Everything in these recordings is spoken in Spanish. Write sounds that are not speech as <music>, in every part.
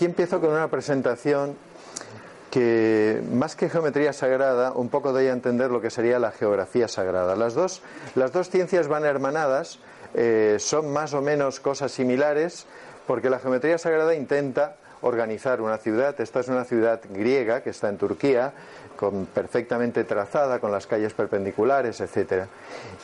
Aquí empiezo con una presentación que más que geometría sagrada, un poco doy a entender lo que sería la geografía sagrada. Las dos, las dos ciencias van hermanadas, eh, son más o menos cosas similares, porque la geometría sagrada intenta organizar una ciudad. Esta es una ciudad griega que está en Turquía, con, perfectamente trazada, con las calles perpendiculares, etcétera.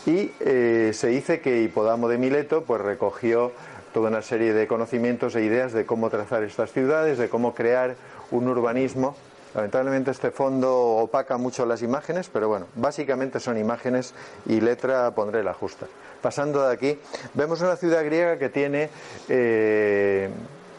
Y eh, se dice que Hipodamo de Mileto pues recogió toda una serie de conocimientos e ideas de cómo trazar estas ciudades, de cómo crear un urbanismo Lamentablemente este fondo opaca mucho las imágenes, pero bueno, básicamente son imágenes y letra pondré la justa. Pasando de aquí, vemos una ciudad griega que tiene eh,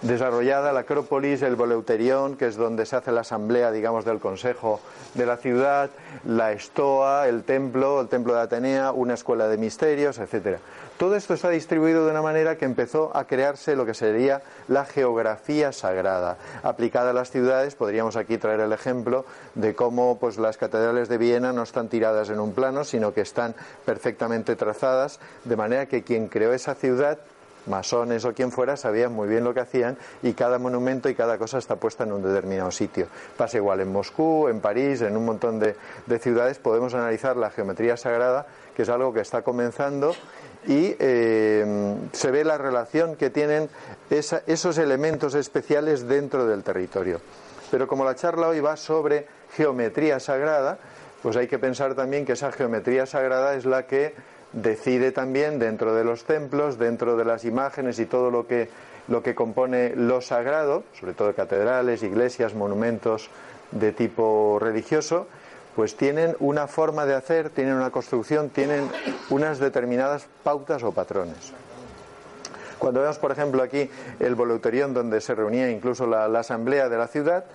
desarrollada la Acrópolis, el Boleuterión, que es donde se hace la asamblea, digamos, del Consejo de la ciudad, la Estoa, el templo, el templo de Atenea, una escuela de misterios, etcétera. Todo esto está distribuido de una manera que empezó a crearse lo que sería la geografía sagrada. Aplicada a las ciudades, podríamos aquí traer el ejemplo de cómo pues, las catedrales de Viena no están tiradas en un plano, sino que están perfectamente trazadas, de manera que quien creó esa ciudad masones o quien fuera sabían muy bien lo que hacían y cada monumento y cada cosa está puesta en un determinado sitio. Pasa igual en Moscú, en París, en un montón de, ciudades podemos analizar la geometría sagrada, que es algo que está comenzando y eh, se ve la relación que tienen esos elementos especiales dentro del territorio. Pero como la charla hoy va sobre geometría sagrada, pues hay que pensar también que esa geometría sagrada es la que decide también dentro de los templos, dentro de las imágenes y todo lo que, lo que compone lo sagrado, sobre todo catedrales, iglesias, monumentos de tipo religioso, pues tienen una forma de hacer, tienen una construcción, tienen unas determinadas pautas o patrones. Cuando vemos, por ejemplo, aquí el voluterión donde se reunía incluso la, asamblea de la ciudad,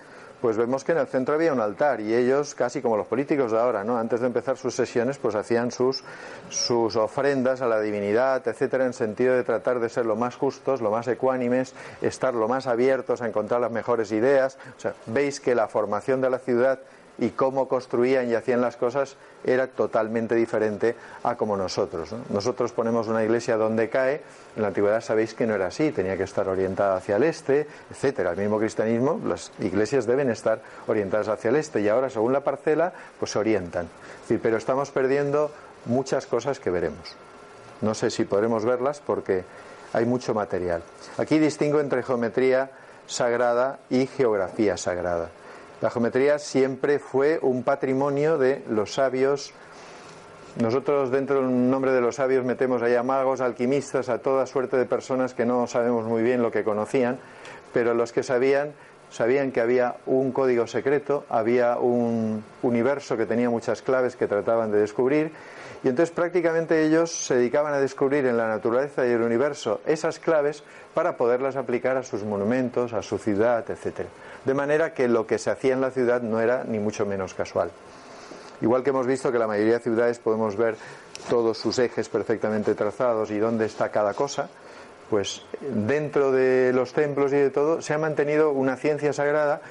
pues vemos que en el centro había un altar y ellos, casi como los políticos de ahora, ¿no? Antes de empezar sus sesiones, pues hacían sus, sus ofrendas a la divinidad, etcétera, en sentido de tratar de ser lo más justos, lo más ecuánimes, estar lo más abiertos a encontrar las mejores ideas. O sea, veis que la formación de la ciudad y cómo construían y hacían las cosas era totalmente diferente a como nosotros. Nosotros ponemos una iglesia donde cae, en la antigüedad sabéis que no era así, tenía que estar orientada hacia el este, etcétera. El mismo cristianismo, las iglesias deben estar orientadas hacia el este y ahora según la parcela, pues se orientan. pero estamos perdiendo muchas cosas que veremos. No sé si podremos verlas porque hay mucho material. Aquí distingo entre geometría sagrada y geografía sagrada. La geometría siempre fue un patrimonio de los sabios. Nosotros dentro del nombre de los sabios metemos a magos, alquimistas, a toda suerte de personas que no sabemos muy bien lo que conocían, pero los que sabían sabían que había un código secreto, había un universo que tenía muchas claves que trataban de descubrir y entonces prácticamente ellos se dedicaban a descubrir en la naturaleza y el universo esas claves para poderlas aplicar a sus monumentos, a su ciudad, etcétera. De manera que lo que se hacía en la ciudad no era ni mucho menos casual. Igual que hemos visto que la mayoría de ciudades podemos ver todos sus ejes perfectamente trazados y dónde está cada cosa, pues dentro de los templos y de todo se ha mantenido una ciencia sagrada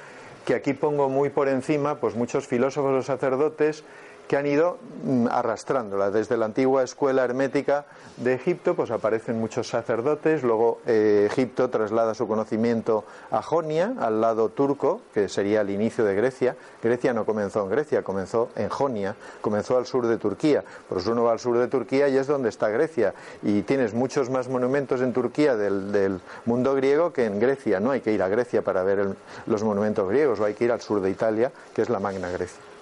que aquí pongo muy por encima, pues muchos filósofos o sacerdotes que han ido mm, arrastrándola. Desde la antigua escuela hermética de Egipto, pues aparecen muchos sacerdotes, luego eh, Egipto traslada su conocimiento a Jonia, al lado turco, que sería el inicio de Grecia. Grecia no comenzó en Grecia, comenzó en Jonia, comenzó al sur de Turquía. Por eso uno va al sur de Turquía y es donde está Grecia. Y tienes muchos más monumentos en Turquía del, mundo griego que en Grecia. No hay que ir a Grecia para ver los monumentos griegos, o hay que ir al sur de Italia, que es la Magna Grecia.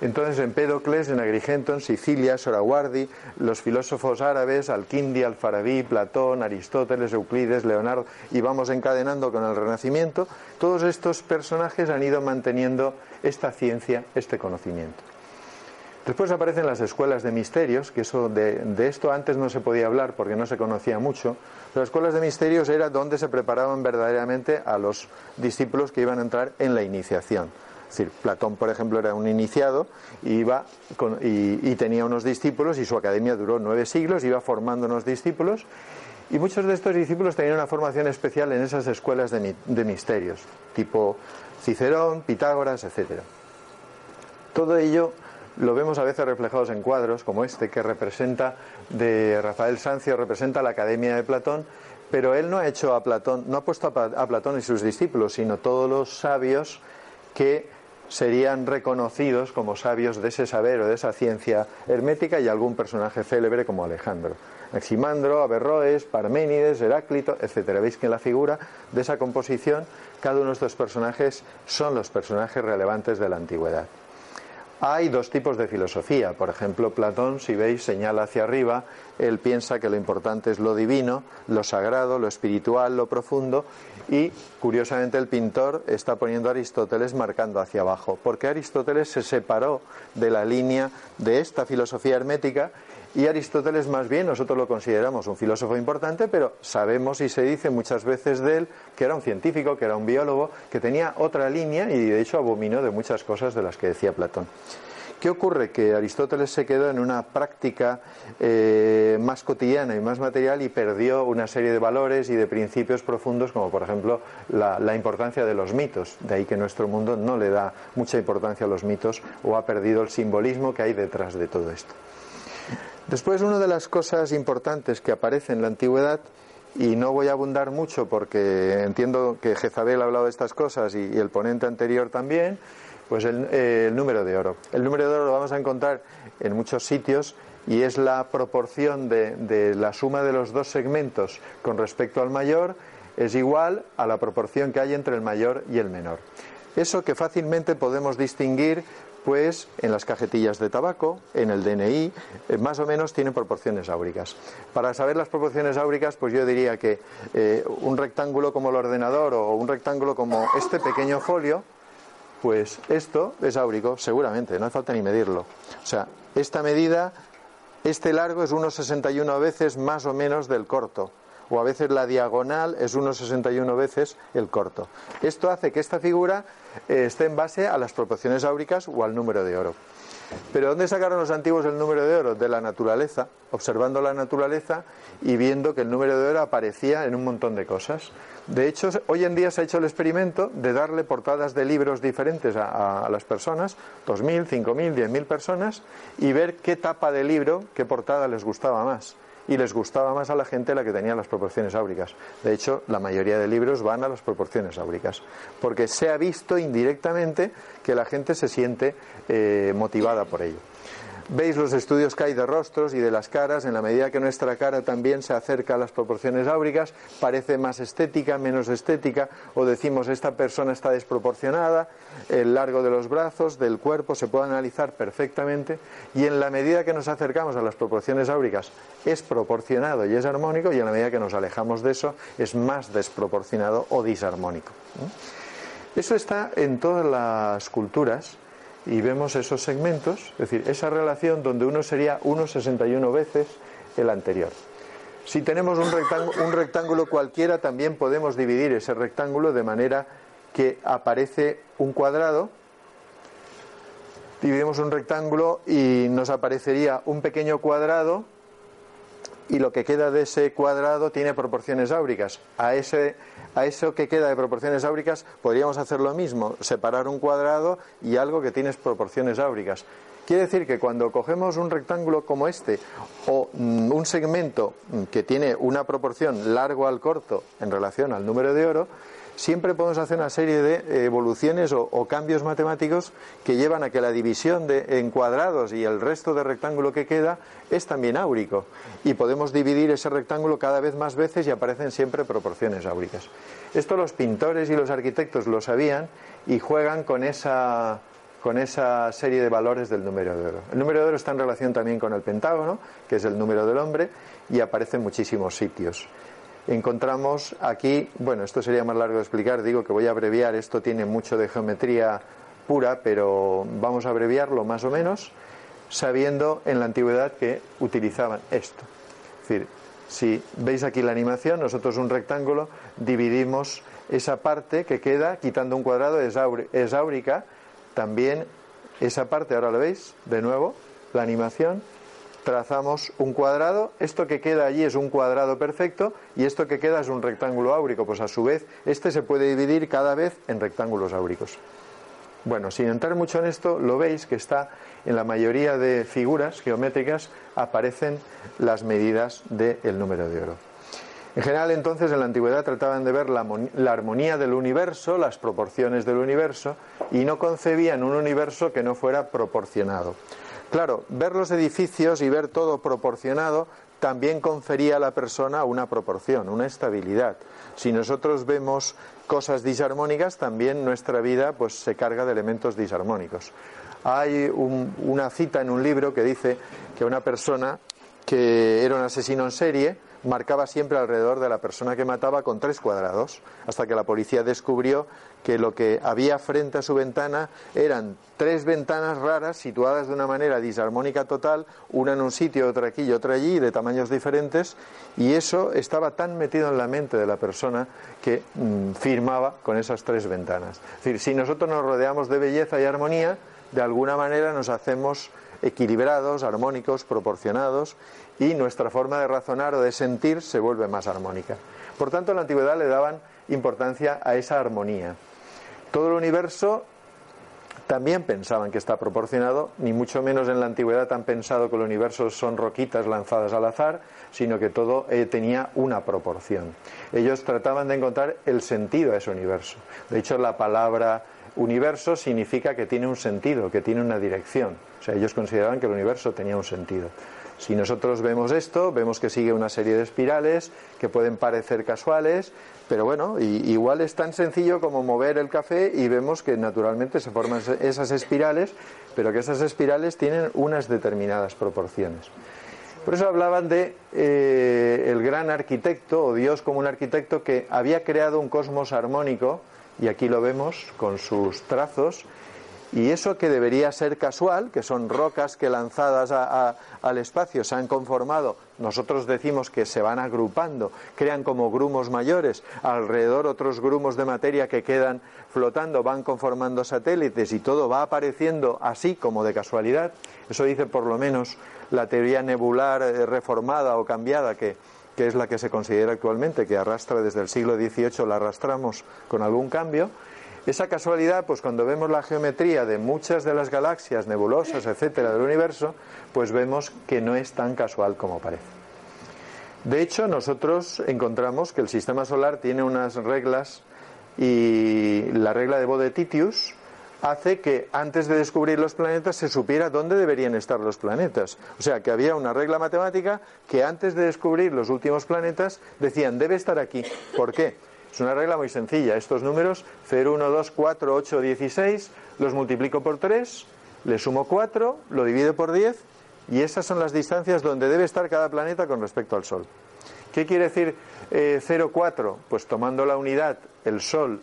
Entonces, en Empédocles, en Agrigento, en Sicilia, Soraguardi, los filósofos árabes, Alquindi, Alfarabí, Platón, Aristóteles, Euclides, Leonardo, y vamos encadenando con el Renacimiento, todos estos personajes han ido manteniendo esta ciencia, este conocimiento. Después aparecen las escuelas de misterios, que eso de, de, esto antes no se podía hablar porque no se conocía mucho. Las escuelas de misterios era donde se preparaban verdaderamente a los discípulos que iban a entrar en la iniciación. Es decir, Platón, por ejemplo, era un iniciado iba y, tenía unos discípulos y su academia duró nueve siglos, iba formando unos discípulos y muchos de estos discípulos tenían una formación especial en esas escuelas de, de misterios, tipo Cicerón, Pitágoras, etc. Todo ello lo vemos a veces reflejados en cuadros como este que representa de Rafael Sancio, representa la Academia de Platón, Pero él no ha hecho a Platón, no ha puesto a Platón y sus discípulos, sino todos los sabios que serían reconocidos como sabios de ese saber o de esa ciencia hermética y algún personaje célebre como Alejandro. Eximandro, Averroes, Parménides, Heráclito, etc. Veis que en la figura de esa composición cada uno de estos personajes son los personajes relevantes de la antigüedad. Hay dos tipos de filosofía. Por ejemplo, Platón, si veis, señala hacia arriba, él piensa que lo importante es lo divino, lo sagrado, lo espiritual, lo profundo, y curiosamente el pintor está poniendo a Aristóteles marcando hacia abajo, porque Aristóteles se separó de la línea de esta filosofía hermética y Aristóteles más bien nosotros lo consideramos un filósofo importante, pero sabemos y se dice muchas veces de él que era un científico, que era un biólogo, que tenía otra línea y de hecho abominó de muchas cosas de las que decía Platón. ¿Qué ocurre? Que Aristóteles se quedó en una práctica eh, más cotidiana y más material y perdió una serie de valores y de principios profundos, como por ejemplo la, la, importancia de los mitos. De ahí que nuestro mundo no le da mucha importancia a los mitos o ha perdido el simbolismo que hay detrás de todo esto. Después, una de las cosas importantes que aparece en la antigüedad, y no voy a abundar mucho porque entiendo que Jezabel ha hablado de estas cosas y, el ponente anterior también, pues el, número de oro. El número de oro lo vamos a encontrar en muchos sitios y es la proporción de la suma de los dos segmentos con respecto al mayor es igual a la proporción que hay entre el mayor y el menor. Eso que fácilmente podemos distinguir pues en las cajetillas de tabaco, en el DNI, eh, más o menos tienen proporciones áuricas. Para saber las proporciones áuricas, pues yo diría que eh, un rectángulo como el ordenador o un rectángulo como este pequeño folio, pues esto es áurico, seguramente, no hace falta ni medirlo. O sea, esta medida, este largo es unos 61 veces más o menos del corto o a veces la diagonal es unos 61 veces el corto. Esto hace que esta figura eh, esté en base a las proporciones áuricas o al número de oro. Pero ¿dónde sacaron los antiguos el número de oro? De la naturaleza, observando la naturaleza y viendo que el número de oro aparecía en un montón de cosas. De hecho, hoy en día se ha hecho el experimento de darle portadas de libros diferentes a, a las personas, 2.000, 5.000, 10.000 personas, y ver qué tapa de libro, qué portada les gustaba más y les gustaba más a la gente la que tenía las proporciones áuricas. De hecho, la mayoría de libros van a las proporciones áuricas, porque se ha visto indirectamente que la gente se siente eh, motivada por ello. Veis los estudios que hay de rostros y de las caras, en la medida que nuestra cara también se acerca a las proporciones áuricas, parece más estética, menos estética, o decimos esta persona está desproporcionada, el largo de los brazos, del cuerpo, se puede analizar perfectamente, y en la medida que nos acercamos a las proporciones áuricas es proporcionado y es armónico, y en la medida que nos alejamos de eso es más desproporcionado o disarmónico. Eso está en todas las culturas y vemos esos segmentos, es decir, esa relación donde uno sería 1,61 veces el anterior. Si tenemos un rectángulo, un rectángulo cualquiera, también podemos dividir ese rectángulo de manera que aparece un cuadrado. Dividimos un rectángulo y nos aparecería un pequeño cuadrado y lo que queda de ese cuadrado tiene proporciones áuricas. A, ese, a eso que queda de proporciones áuricas podríamos hacer lo mismo, separar un cuadrado y algo que tiene proporciones áuricas. Quiere decir que cuando cogemos un rectángulo como este o mm, un segmento que tiene una proporción largo al corto en relación al número de oro, siempre podemos hacer una serie de evoluciones o, cambios matemáticos que llevan a que la división de, en cuadrados y el resto de rectángulo que queda es también áurico. Y podemos dividir ese rectángulo cada vez más veces y aparecen siempre proporciones áuricas. Esto los pintores y los arquitectos lo sabían y juegan con esa, con esa serie de valores del número de oro. El número de oro está en relación también con el pentágono, que es el número del hombre, y aparece en muchísimos sitios encontramos aquí, bueno, esto sería más largo de explicar, digo que voy a abreviar, esto tiene mucho de geometría pura, pero vamos a abreviarlo más o menos, sabiendo en la antigüedad que utilizaban esto. Es decir, si veis aquí la animación, nosotros un rectángulo dividimos esa parte que queda, quitando un cuadrado, es, áurica, también esa parte, ahora lo veis, de nuevo, la animación, trazamos un cuadrado, esto que queda allí es un cuadrado perfecto y esto que queda es un rectángulo áurico, pues a su vez este se puede dividir cada vez en rectángulos áuricos. Bueno, sin entrar mucho en esto, lo veis que está en la mayoría de figuras geométricas aparecen las medidas del número de oro. En general, entonces, en la antigüedad trataban de ver la, armonía del universo, las proporciones del universo, y no concebían un universo que no fuera proporcionado. Claro, ver los edificios y ver todo proporcionado también confería a la persona una proporción, una estabilidad. Si nosotros vemos cosas disarmónicas, también nuestra vida pues, se carga de elementos disarmónicos. Hay una cita en un libro que dice que una persona que era un asesino en serie, marcaba siempre alrededor de la persona que mataba con tres cuadrados, hasta que la policía descubrió que lo que había frente a su ventana eran tres ventanas raras situadas de una manera disarmónica total, una en un sitio, otra aquí y otra allí, de tamaños diferentes, y eso estaba tan metido en la mente de la persona que mm, firmaba con esas tres ventanas. Es decir, si nosotros nos rodeamos de belleza y armonía, de alguna manera nos hacemos equilibrados, armónicos, proporcionados y nuestra forma de razonar o de sentir se vuelve más armónica. Por tanto, en la antigüedad le daban importancia a esa armonía. Todo el universo también pensaban que está proporcionado, ni mucho menos en la antigüedad han pensado que el universo son roquitas lanzadas al azar, sino que todo eh, tenía una proporción. Ellos trataban de encontrar el sentido a ese universo. De hecho, la palabra universo significa que tiene un sentido, que tiene una dirección. O sea, ellos consideraban que el universo tenía un sentido. Si nosotros vemos esto, vemos que sigue una serie de espirales que pueden parecer casuales, pero bueno, igual es tan sencillo como mover el café y vemos que naturalmente se forman esas espirales, pero que esas espirales tienen unas determinadas proporciones. Por eso hablaban de eh, el gran arquitecto o Dios como un arquitecto que había creado un cosmos armónico y aquí lo vemos con sus trazos y eso que debería ser casual, que son rocas que lanzadas al espacio se han conformado, nosotros decimos que se van agrupando, crean como grumos mayores, alrededor otros grumos de materia que quedan flotando, van conformando satélites y todo va apareciendo así como de casualidad. Eso dice por lo menos la teoría nebular eh, reformada o cambiada que, que es la que se considera actualmente, que arrastra desde el siglo XVIII, la arrastramos con algún cambio esa casualidad, pues cuando vemos la geometría de muchas de las galaxias, nebulosas, etcétera, del universo, pues vemos que no es tan casual como parece. De hecho, nosotros encontramos que el sistema solar tiene unas reglas y la regla de Bode-Titius hace que antes de descubrir los planetas se supiera dónde deberían estar los planetas. O sea, que había una regla matemática que antes de descubrir los últimos planetas decían debe estar aquí. ¿Por qué? Es una regla muy sencilla. Estos números 0, 1, 2, 4, 8, 16 los multiplico por 3, le sumo 4, lo divido por 10 y esas son las distancias donde debe estar cada planeta con respecto al Sol. ¿Qué quiere decir eh, 0, 4? Pues tomando la unidad, el Sol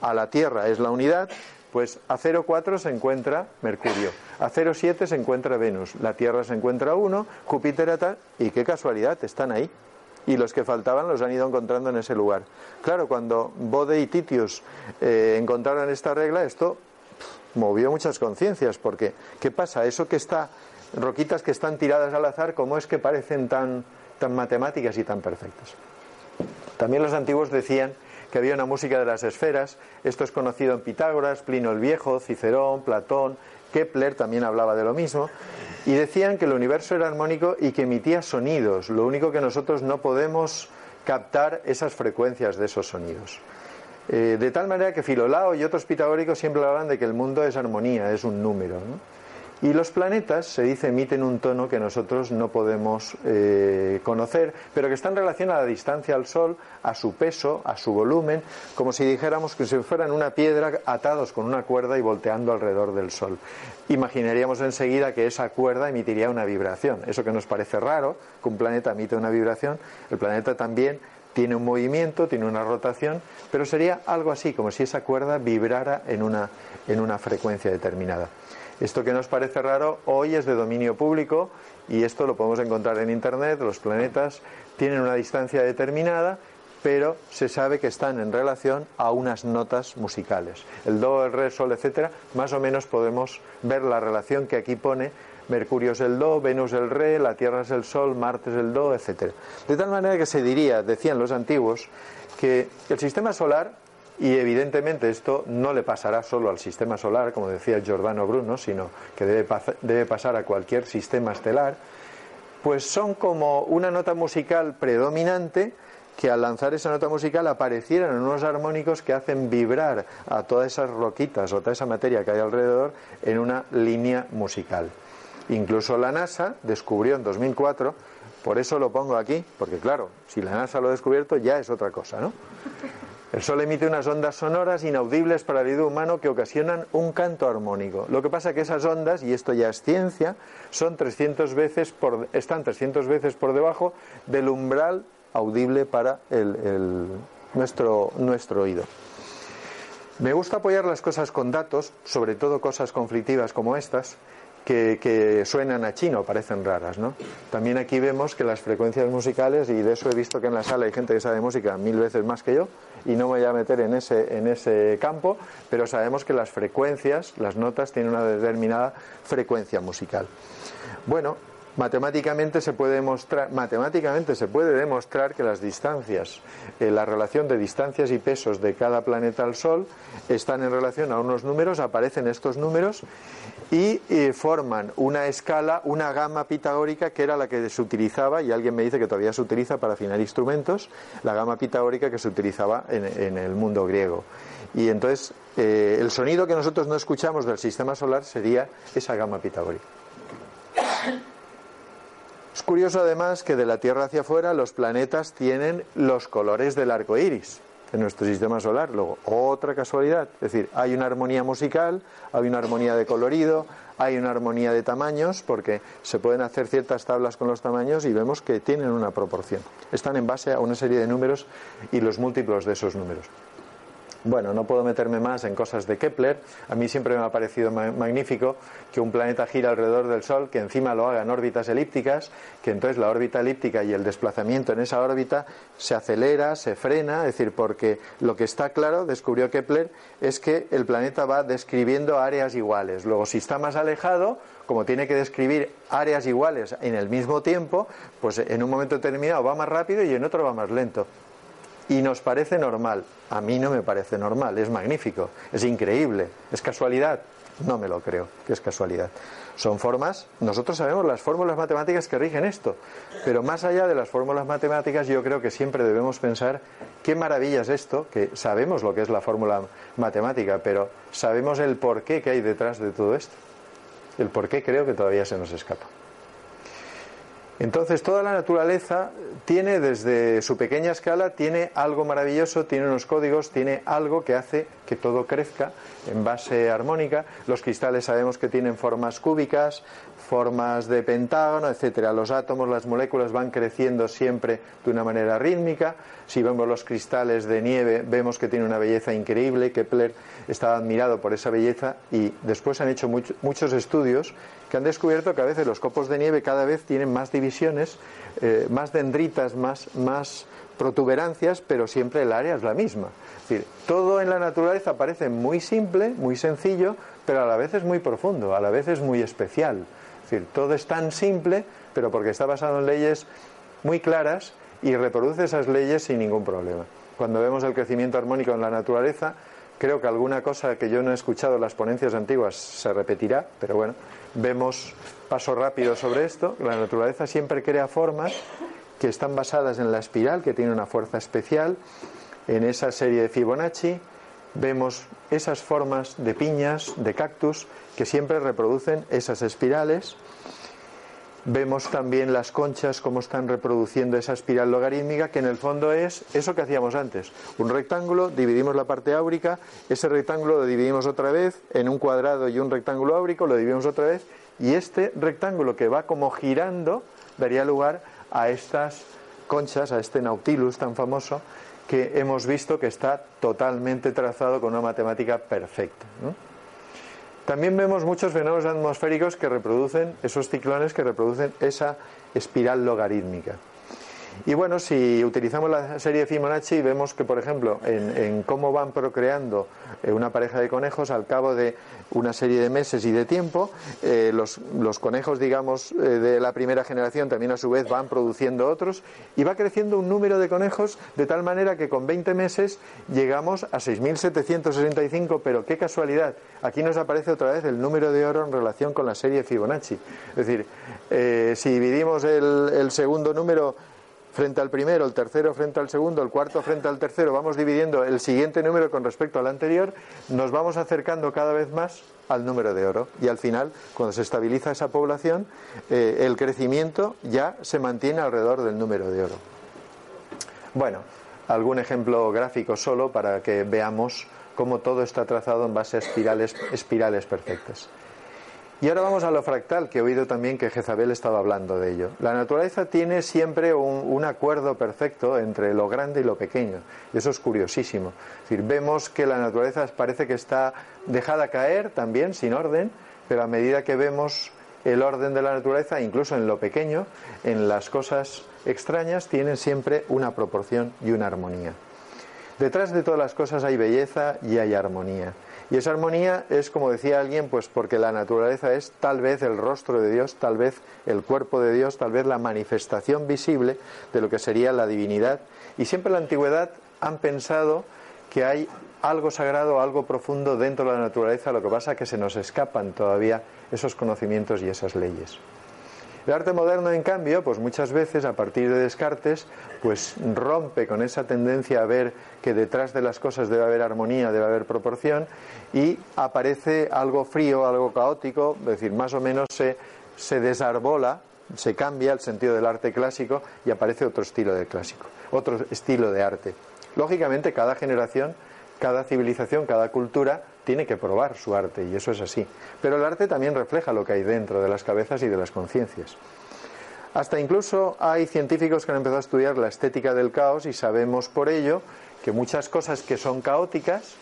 a la Tierra es la unidad, pues a 0,4 se encuentra Mercurio, a 0,7 se encuentra Venus, la Tierra se encuentra 1, Júpiter tal, y qué casualidad, están ahí y los que faltaban los han ido encontrando en ese lugar. Claro, cuando Bode y Titius eh, encontraron esta regla, esto movió muchas conciencias, porque ¿qué pasa? Eso que está, roquitas que están tiradas al azar, ¿cómo es que parecen tan, tan matemáticas y tan perfectas? También los antiguos decían que había una música de las esferas, esto es conocido en Pitágoras, Plino el Viejo, Cicerón, Platón, Kepler también hablaba de lo mismo, y decían que el universo era armónico y que emitía sonidos, lo único que nosotros no podemos captar esas frecuencias de esos sonidos. Eh, de tal manera que Filolao y otros pitagóricos siempre hablan de que el mundo es armonía, es un número. Y los planetas, se dice, emiten un tono que nosotros no podemos eh, conocer, pero que está en relación a la distancia al Sol, a su peso, a su volumen, como si dijéramos que si fueran una piedra atados con una cuerda y volteando alrededor del Sol. Imaginaríamos enseguida que esa cuerda emitiría una vibración. Eso que nos parece raro, que un planeta emite una vibración, el planeta también tiene un movimiento, tiene una rotación, pero sería algo así, como si esa cuerda vibrara en una, en una frecuencia determinada. Esto que nos parece raro hoy es de dominio público y esto lo podemos encontrar en Internet. Los planetas tienen una distancia determinada, pero se sabe que están en relación a unas notas musicales. El do, el re, sol, etcétera, más o menos podemos ver la relación que aquí pone Mercurio es el do, Venus el re, la Tierra es el sol, Marte es el do, etcétera. De tal manera que se diría, decían los antiguos, que el sistema solar y evidentemente esto no le pasará solo al sistema solar, como decía Giordano Bruno, sino que debe, debe pasar a cualquier sistema estelar, pues son como una nota musical predominante que al lanzar esa nota musical aparecieran unos armónicos que hacen vibrar a todas esas roquitas o toda esa materia que hay alrededor en una línea musical. Incluso la NASA descubrió en 2004, por eso lo pongo aquí, porque claro, si la NASA lo ha descubierto ya es otra cosa, ¿no? El Sol emite unas ondas sonoras inaudibles para el oído humano que ocasionan un canto armónico. Lo que pasa es que esas ondas, y esto ya es ciencia, son 300 veces por, están 300 veces por debajo del umbral audible para nuestro, nuestro oído. Me gusta apoyar las cosas con datos, sobre todo cosas conflictivas como estas, que, suenan a chino, parecen raras, ¿no? También aquí vemos que las frecuencias musicales, y de eso he visto que en la sala hay gente que sabe música mil veces más que yo, y no me voy a meter en ese, en ese campo, pero sabemos que las frecuencias, las notas, tienen una determinada frecuencia musical. Bueno, matemáticamente se puede demostrar, matemáticamente se puede demostrar que las distancias, eh, la relación de distancias y pesos de cada planeta al Sol están en relación a unos números, aparecen estos números y eh, forman una escala, una gama pitagórica que era la que se utilizaba, y alguien me dice que todavía se utiliza para afinar instrumentos, la gama pitagórica que se utilizaba en, el mundo griego. Y entonces eh, el sonido que nosotros no escuchamos del sistema solar sería esa gama pitagórica. Es curioso además que de la Tierra hacia afuera los planetas tienen los colores del arco iris en nuestro sistema solar. Luego, otra casualidad, es decir, hay una armonía musical, hay una armonía de colorido, hay una armonía de tamaños, porque se pueden hacer ciertas tablas con los tamaños y vemos que tienen una proporción. Están en base a una serie de números y los múltiplos de esos números. Bueno, no puedo meterme más en cosas de Kepler. A mí siempre me ha parecido magnífico que un planeta gira alrededor del Sol, que encima lo haga en órbitas elípticas, que entonces la órbita elíptica y el desplazamiento en esa órbita se acelera, se frena, es decir, porque lo que está claro, descubrió Kepler, es que el planeta va describiendo áreas iguales. Luego, si está más alejado, como tiene que describir áreas iguales en el mismo tiempo, pues en un momento determinado va más rápido y en otro va más lento y nos parece normal. A mí no me parece normal, es magnífico, es increíble, es casualidad. No me lo creo que es casualidad. Son formas, nosotros sabemos las fórmulas matemáticas que rigen esto, pero más allá de las fórmulas matemáticas yo creo que siempre debemos pensar qué maravilla es esto, que sabemos lo que es la fórmula matemática, pero sabemos el porqué que hay detrás de todo esto. El porqué creo que todavía se nos escapa. Entonces toda la naturaleza tiene desde su pequeña escala, tiene algo maravilloso, tiene unos códigos, tiene algo que hace que todo crezca en base armónica. Los cristales sabemos que tienen formas cúbicas, formas de pentágono, etcétera. Los átomos, las moléculas van creciendo siempre de una manera rítmica. Si vemos los cristales de nieve, vemos que tiene una belleza increíble. Kepler estaba admirado por esa belleza y después han hecho muchos estudios que han descubierto que a veces los copos de nieve cada vez tienen más divisiones, eh, más dendritas, más, más protuberancias, pero siempre el área es la misma. Es decir, todo en la naturaleza parece muy simple, muy sencillo, pero a la vez es muy profundo, a la vez es muy especial. Es decir, todo es tan simple, pero porque está basado en leyes muy claras y reproduce esas leyes sin ningún problema. Cuando vemos el crecimiento armónico en la naturaleza, creo que alguna cosa que yo no he escuchado en las ponencias antiguas se repetirá, pero bueno, vemos paso rápido sobre esto. La naturaleza siempre crea formas que están basadas en la espiral, que tiene una fuerza especial. En esa serie de Fibonacci vemos esas formas de piñas, de cactus, que siempre reproducen esas espirales. Vemos también las conchas, cómo están reproduciendo esa espiral logarítmica, que en el fondo es eso que hacíamos antes. Un rectángulo, dividimos la parte áurica, ese rectángulo lo dividimos otra vez en un cuadrado y un rectángulo áurico, lo dividimos otra vez, y este rectángulo que va como girando daría lugar a estas conchas, a este nautilus tan famoso, que hemos visto que está totalmente trazado con una matemática perfecta. También vemos muchos fenómenos atmosféricos que reproducen esos ciclones que reproducen esa espiral logarítmica. Y bueno, si utilizamos la serie de Fibonacci, vemos que, por ejemplo, en, cómo van procreando eh, una pareja de conejos al cabo de una serie de meses y de tiempo, eh, los, conejos, digamos, eh, de la primera generación también a su vez van produciendo otros y va creciendo un número de conejos de tal manera que con 20 meses llegamos a 6.765, pero qué casualidad, aquí nos aparece otra vez el número de oro en relación con la serie Fibonacci. Es decir, si dividimos el segundo número frente al primero, el tercero frente al segundo, el cuarto frente al tercero, vamos dividiendo el siguiente número con respecto al anterior, nos vamos acercando cada vez más al número de oro. Y al final, cuando se estabiliza esa población, eh, el crecimiento ya se mantiene alrededor del número de oro. Bueno, algún ejemplo gráfico solo para que veamos cómo todo está trazado en base a espirales, espirales perfectas. Y ahora vamos a lo fractal, que he oído también que Jezabel estaba hablando de ello. La naturaleza tiene siempre un, acuerdo perfecto entre lo grande y lo pequeño. Eso es curiosísimo. Es decir, vemos que la naturaleza parece que está dejada caer también, sin orden, pero a medida que vemos el orden de la naturaleza, incluso en lo pequeño, en las cosas extrañas, tienen siempre una proporción y una armonía. Detrás de todas las cosas hay belleza y hay armonía. Y esa armonía es, como decía alguien, pues porque la naturaleza es tal vez el rostro de Dios, tal vez el cuerpo de Dios, tal vez la manifestación visible de lo que sería la divinidad. Y siempre en la antigüedad han pensado que hay algo sagrado, algo profundo dentro de la naturaleza, lo que pasa es que se nos escapan todavía esos conocimientos y esas leyes. El arte moderno, en cambio, pues muchas veces a partir de Descartes, pues rompe con esa tendencia a ver que detrás de las cosas debe haber armonía, debe haber proporción y aparece algo frío, algo caótico, es decir, más o menos se, se desarbola, se cambia el sentido del arte clásico y aparece otro estilo de clásico, otro estilo de arte. Lógicamente, cada generación, cada civilización, cada cultura tiene que probar su arte y eso es así. Pero el arte también refleja lo que hay dentro de las cabezas y de las conciencias. Hasta incluso hay científicos que han empezado a estudiar la estética del caos y sabemos por ello que muchas cosas que son caóticas,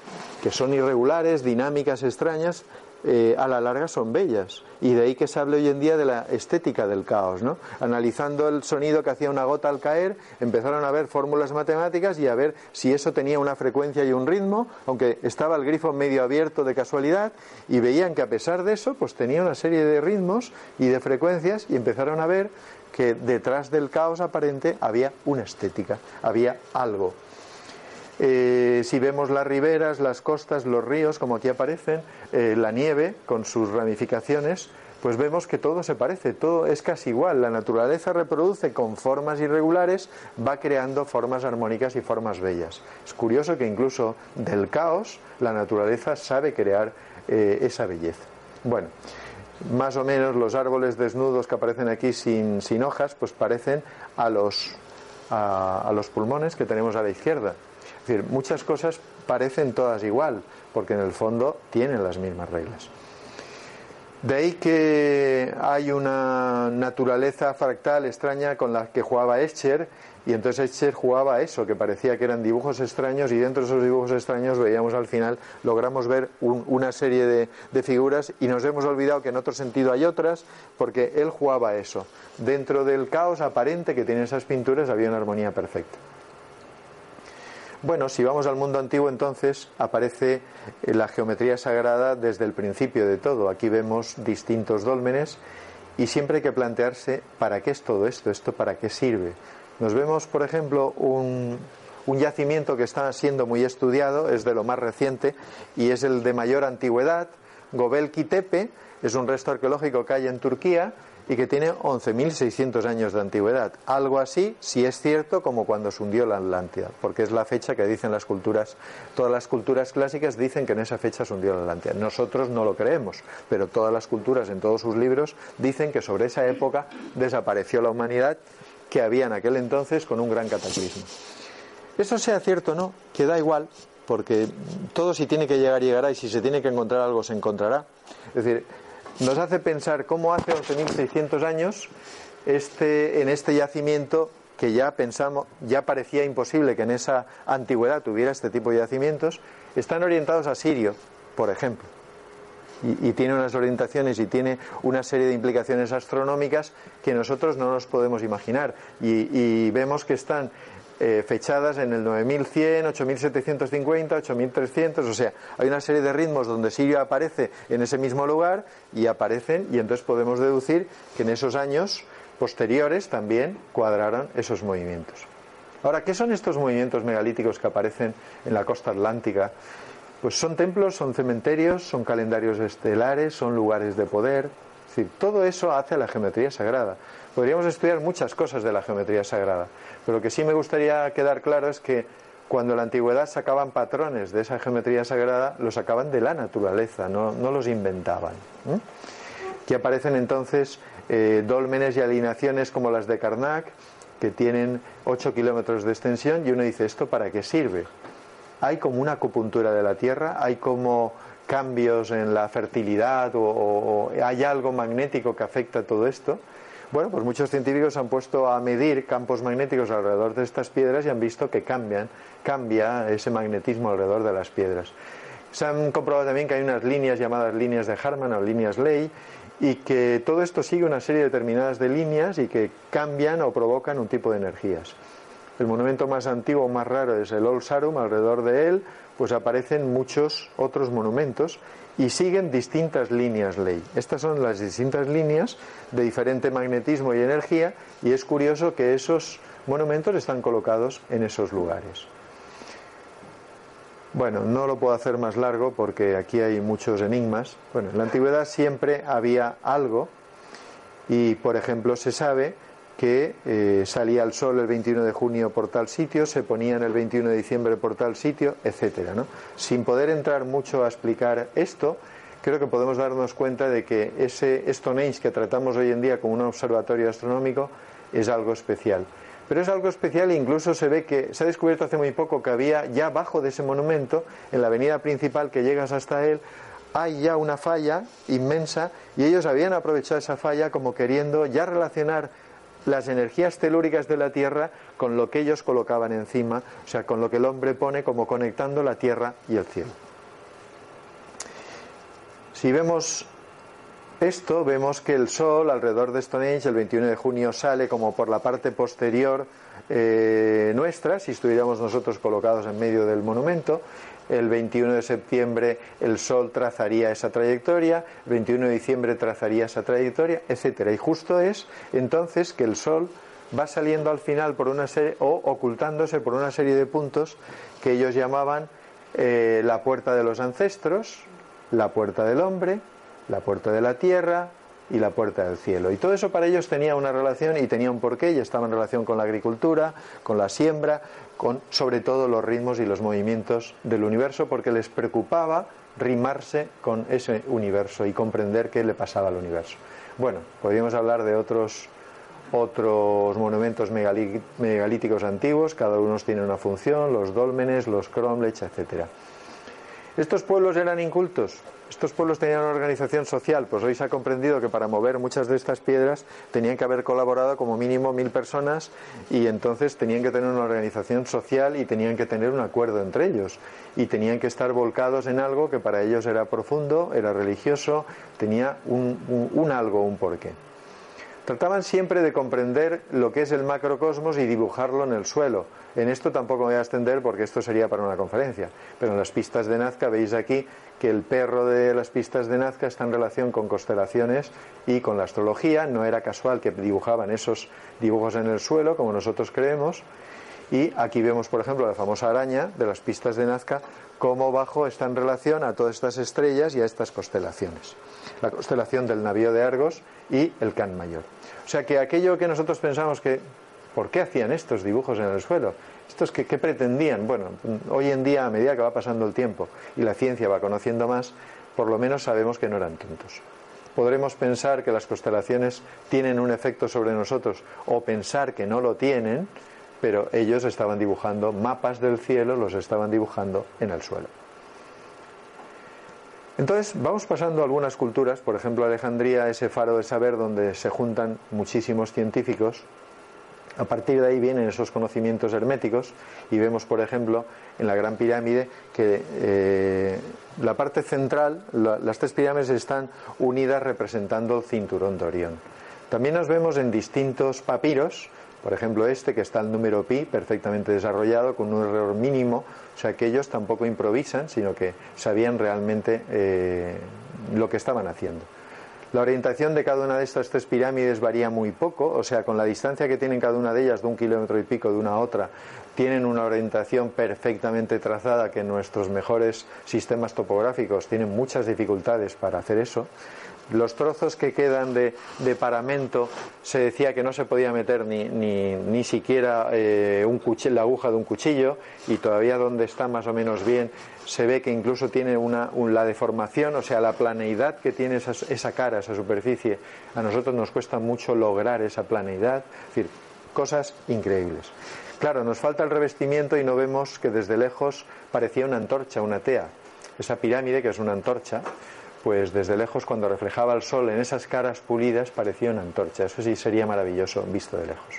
que son irregulares, dinámicas, extrañas, eh, a la larga son bellas. Y de ahí que se hable hoy en día de la estética del caos. ¿no? Analizando el sonido que hacía una gota al caer, empezaron a ver fórmulas matemáticas y a ver si eso tenía una frecuencia y un ritmo, aunque estaba el grifo medio abierto de casualidad, y veían que a pesar de eso, pues tenía una serie de ritmos y de frecuencias, y empezaron a ver que detrás del caos aparente había una estética, había algo. Eh, si vemos las riberas, las costas, los ríos, como aquí aparecen, eh, la nieve con sus ramificaciones, pues vemos que todo se parece, todo es casi igual. La naturaleza reproduce con formas irregulares, va creando formas armónicas y formas bellas. Es curioso que incluso del caos la naturaleza sabe crear eh, esa belleza. Bueno, más o menos los árboles desnudos que aparecen aquí sin, hojas, pues parecen a los, a los pulmones que tenemos a la izquierda. Decir, muchas cosas parecen todas igual, porque en el fondo tienen las mismas reglas. De ahí que hay una naturaleza fractal extraña con la que jugaba Escher, y entonces Escher jugaba eso, que parecía que eran dibujos extraños, y dentro de esos dibujos extraños veíamos al final, logramos ver una serie de, de, figuras, y nos hemos olvidado que en otro sentido hay otras, porque él jugaba a eso. Dentro del caos aparente que tienen esas pinturas había una armonía perfecta. Bueno, si vamos al mundo antiguo, entonces aparece eh, la geometría sagrada desde el principio de todo. Aquí vemos distintos dólmenes y siempre hay que plantearse para qué es todo esto, esto para qué sirve. Nos vemos, por ejemplo, un, un yacimiento que está siendo muy estudiado, es de lo más reciente y es el de mayor antigüedad. Gobelki Tepe es un resto arqueológico que hay en Turquía y que tiene 11.600 años de antigüedad. Algo así, si es cierto, como cuando se hundió la Atlántida, porque es la fecha que dicen las culturas, todas las culturas clásicas dicen que en esa fecha se hundió la Atlántida. Nosotros no lo creemos, pero todas las culturas en todos sus libros dicen que sobre esa época desapareció la humanidad que había en aquel entonces con un gran cataclismo. Eso sea cierto o no, que da igual, porque todo si tiene que llegar, llegará, y si se tiene que encontrar algo, se encontrará. Es decir, nos hace pensar cómo hace 11.600 años este, en este yacimiento que ya pensamos, ya parecía imposible que en esa antigüedad tuviera este tipo de yacimientos, están orientados a Sirio, por ejemplo. Y, tiene unas orientaciones y tiene una serie de implicaciones astronómicas que nosotros no nos podemos imaginar. y vemos que están eh, fechadas en el 9100, 8750, 8300, o sea, hay una serie de ritmos donde Sirio aparece en ese mismo lugar y aparecen y entonces podemos deducir que en esos años posteriores también cuadraron esos movimientos. Ahora, ¿qué son estos movimientos megalíticos que aparecen en la costa atlántica? Pues son templos, son cementerios, son calendarios estelares, son lugares de poder. decir, todo eso hace la geometría sagrada. Podríamos estudiar muchas cosas de la geometría sagrada, pero lo que sí me gustaría quedar claro es que cuando en la antigüedad sacaban patrones de esa geometría sagrada, los sacaban de la naturaleza, no, los inventaban. Que aparecen entonces eh, dólmenes y alineaciones como las de Karnak, que tienen 8 kilómetros de extensión, y uno dice, ¿esto para qué sirve? Hay como una acupuntura de la Tierra, hay como cambios en la fertilidad o, hay algo magnético que afecta todo esto. Bueno, pues muchos científicos han puesto a medir campos magnéticos alrededor de estas piedras y han visto que cambian, cambia ese magnetismo alrededor de las piedras. Se han comprobado también que hay unas líneas llamadas líneas de Harman o líneas Ley y que todo esto sigue una serie determinadas de líneas y que cambian o provocan un tipo de energías. El monumento más antiguo más raro es el Old Sarum, alrededor de él pues aparecen muchos otros monumentos y siguen distintas líneas ley. Estas son las distintas líneas de diferente magnetismo y energía y es curioso que esos monumentos están colocados en esos lugares. Bueno, no lo puedo hacer más largo porque aquí hay muchos enigmas. Bueno, en la antigüedad siempre había algo y, por ejemplo, se sabe que eh, salía el sol el 21 de junio por tal sitio, se ponía en el 21 de diciembre por tal sitio, etcétera. ¿no? Sin poder entrar mucho a explicar esto, creo que podemos darnos cuenta de que ese Stonehenge que tratamos hoy en día como un observatorio astronómico es algo especial. Pero es algo especial e incluso se ve que se ha descubierto hace muy poco que había ya abajo de ese monumento, en la avenida principal que llegas hasta él, hay ya una falla inmensa y ellos habían aprovechado esa falla como queriendo ya relacionar las energías telúricas de la Tierra con lo que ellos colocaban encima, o sea, con lo que el hombre pone como conectando la Tierra y el cielo. Si vemos esto vemos que el Sol alrededor de Stonehenge el 21 de junio sale como por la parte posterior eh, nuestra, si estuviéramos nosotros colocados en medio del monumento. El 21 de septiembre el Sol trazaría esa trayectoria, el 21 de diciembre trazaría esa trayectoria, etcétera. Y justo es entonces que el Sol va saliendo al final por una serie o ocultándose por una serie de puntos que ellos llamaban eh, la puerta de los ancestros, la puerta del hombre, la puerta de la tierra y la puerta del cielo. Y todo eso para ellos tenía una relación y tenía un porqué y estaba en relación con la agricultura, con la siembra, con sobre todo los ritmos y los movimientos del universo, porque les preocupaba rimarse con ese universo y comprender qué le pasaba al universo. Bueno, podríamos hablar de otros otros monumentos megalíticos antiguos, cada uno tiene una función, los dólmenes, los cromlech, etcétera. ¿Estos pueblos eran incultos? Estos pueblos tenían una organización social, pues hoy se ha comprendido que para mover muchas de estas piedras tenían que haber colaborado como mínimo mil personas y entonces tenían que tener una organización social y tenían que tener un acuerdo entre ellos y tenían que estar volcados en algo que para ellos era profundo, era religioso, tenía un, un algo, un porqué. Trataban siempre de comprender lo que es el macrocosmos y dibujarlo en el suelo. En esto tampoco me voy a extender porque esto sería para una conferencia. Pero en las pistas de Nazca veis aquí que el perro de las pistas de Nazca está en relación con constelaciones y con la astrología. No era casual que dibujaban esos dibujos en el suelo, como nosotros creemos. Y aquí vemos, por ejemplo, la famosa araña de las pistas de Nazca, cómo bajo está en relación a todas estas estrellas y a estas constelaciones. La constelación del navío de Argos y el Can Mayor. O sea que aquello que nosotros pensamos que, ¿por qué hacían estos dibujos en el suelo? ¿Estos que, qué pretendían? Bueno, hoy en día, a medida que va pasando el tiempo y la ciencia va conociendo más, por lo menos sabemos que no eran tontos. Podremos pensar que las constelaciones tienen un efecto sobre nosotros o pensar que no lo tienen, pero ellos estaban dibujando mapas del cielo, los estaban dibujando en el suelo. Entonces, vamos pasando a algunas culturas, por ejemplo, Alejandría, ese faro de saber donde se juntan muchísimos científicos. A partir de ahí vienen esos conocimientos herméticos y vemos, por ejemplo, en la Gran Pirámide que eh, la parte central, las tres pirámides están unidas representando el cinturón de Orión. También nos vemos en distintos papiros, por ejemplo este que está el número pi perfectamente desarrollado con un error mínimo, o sea que ellos tampoco improvisan, sino que sabían realmente eh, lo que estaban haciendo. La orientación de cada una de estas tres pirámides varía muy poco, o sea, con la distancia que tienen cada una de ellas, de un kilómetro y pico de una a otra, tienen una orientación perfectamente trazada que nuestros mejores sistemas topográficos tienen muchas dificultades para hacer eso Los trozos que quedan de, paramento se decía que no se podía meter ni, ni, ni siquiera eh, un la aguja de un cuchillo y todavía donde está más o menos bien se ve que incluso tiene una, la deformación, o sea, la planeidad que tiene esa, esa cara, esa superficie. A nosotros nos cuesta mucho lograr esa planeidad, es decir, cosas increíbles. Claro, nos falta el revestimiento y no vemos que desde lejos parecía una antorcha, una tea. Esa pirámide, que es una antorcha, pues desde lejos cuando reflejaba el sol en esas caras pulidas parecía una antorcha. Eso sí sería maravilloso visto de lejos.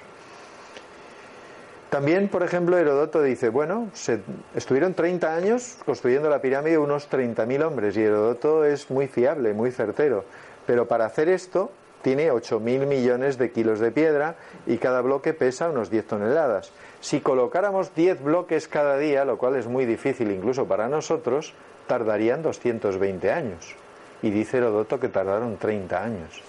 También, por ejemplo, Herodoto dice, bueno, se, estuvieron 30 años construyendo la pirámide unos 30.000 hombres y Herodoto es muy fiable, muy certero. Pero para hacer esto tiene 8.000 millones de kilos de piedra y cada bloque pesa unos 10 toneladas. Si colocáramos 10 bloques cada día, lo cual es muy difícil incluso para nosotros, tardarían 220 años. Y dice Herodoto que tardaron 30 años.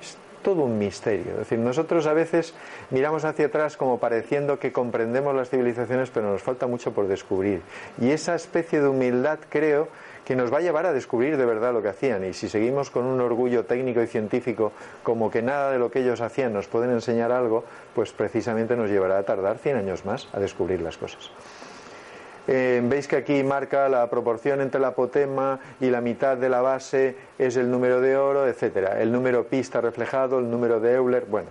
Es, todo un misterio. Es decir, nosotros a veces miramos hacia atrás como pareciendo que comprendemos las civilizaciones, pero nos falta mucho por descubrir. Y esa especie de humildad, creo, que nos va a llevar a descubrir de verdad lo que hacían. Y si seguimos con un orgullo técnico y científico como que nada de lo que ellos hacían nos pueden enseñar algo, pues precisamente nos llevará a tardar 100 años más a descubrir las cosas. Eh, veis que aquí marca la proporción entre la apotema y la mitad de la base es el número de oro, etcétera. El número pi está reflejado, el número de Euler, bueno,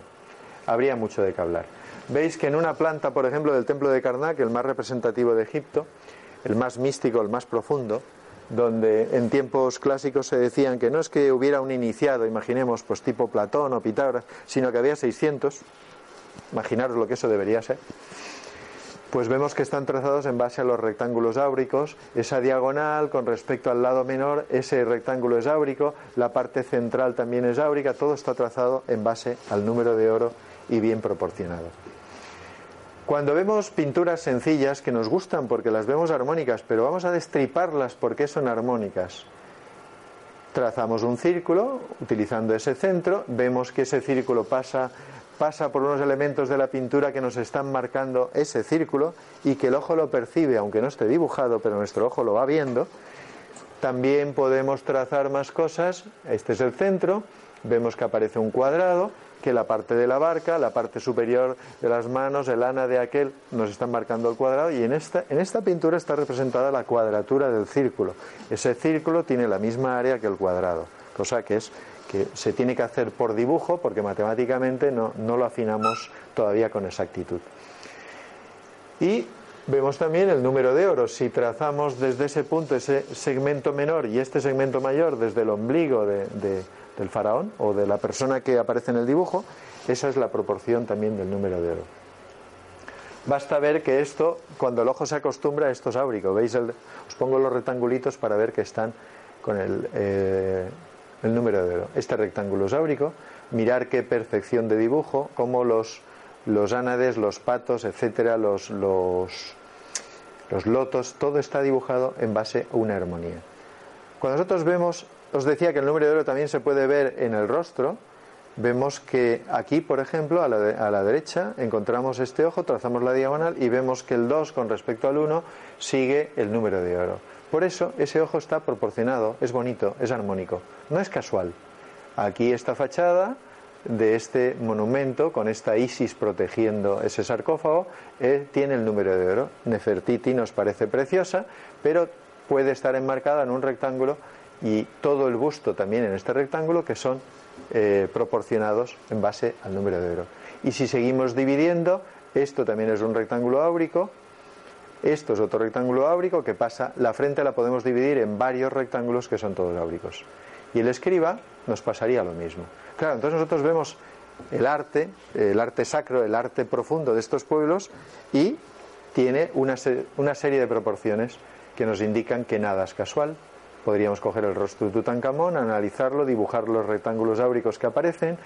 habría mucho de qué hablar. Veis que en una planta, por ejemplo, del templo de Karnak, el más representativo de Egipto, el más místico, el más profundo, donde en tiempos clásicos se decían que no es que hubiera un iniciado, imaginemos, pues tipo Platón o Pitágoras, sino que había 600, imaginaros lo que eso debería ser, pues vemos que están trazados en base a los rectángulos áuricos, esa diagonal con respecto al lado menor, ese rectángulo es áurico, la parte central también es áurica, todo está trazado en base al número de oro y bien proporcionado. Cuando vemos pinturas sencillas que nos gustan porque las vemos armónicas, pero vamos a destriparlas porque son armónicas, trazamos un círculo utilizando ese centro, vemos que ese círculo pasa, pasa por unos elementos de la pintura que nos están marcando ese círculo y que el ojo lo percibe, aunque no esté dibujado, pero nuestro ojo lo va viendo. También podemos trazar más cosas, este es el centro, vemos que aparece un cuadrado, que la parte de la barca, la parte superior de las manos, el ana de aquel, nos están marcando el cuadrado y en esta, en esta pintura está representada la cuadratura del círculo. Ese círculo tiene la misma área que el cuadrado, cosa que es que se tiene que hacer por dibujo porque matemáticamente no, no lo afinamos todavía con exactitud. Y vemos también el número de oro. Si trazamos desde ese punto ese segmento menor y este segmento mayor desde el ombligo de del faraón o de la persona que aparece en el dibujo, esa es la proporción también del número de oro. Basta ver que esto, cuando el ojo se acostumbra, esto es áurico. ¿Veis? os pongo los rectangulitos para ver que están con el, eh, el número de oro. Este rectángulo áurico. Mirar qué perfección de dibujo, cómo los, los ánades, los patos, etcétera, los, los, los lotos, todo está dibujado en base a una armonía. Cuando nosotros vemos os decía que el número de oro también se puede ver en el rostro. Vemos que aquí, por ejemplo, a la, derecha encontramos este ojo, trazamos la diagonal y vemos que el 2 con respecto al 1 sigue el número de oro. Por eso ese ojo está proporcionado, es bonito, es armónico. No es casual. Aquí esta fachada de este monumento con esta Isis protegiendo ese sarcófago eh, tiene el número de oro. Nefertiti nos parece preciosa, pero puede estar enmarcada en un rectángulo y todo el busto también en este rectángulo que son eh, proporcionados en base al número de oro. Y si seguimos dividiendo, esto también es un rectángulo áurico, esto es otro rectángulo áurico que pasa, la frente la podemos dividir en varios rectángulos que son todos áuricos. Y el escriba nos pasaría lo mismo. Claro, entonces nosotros vemos el arte, el arte sacro, el arte profundo de estos pueblos y tiene una, una serie de proporciones que nos indican que nada es casual, Podríamos coger el rostro de Tutankamón, analizarlo, dibujar los rectángulos áuricos que aparecen,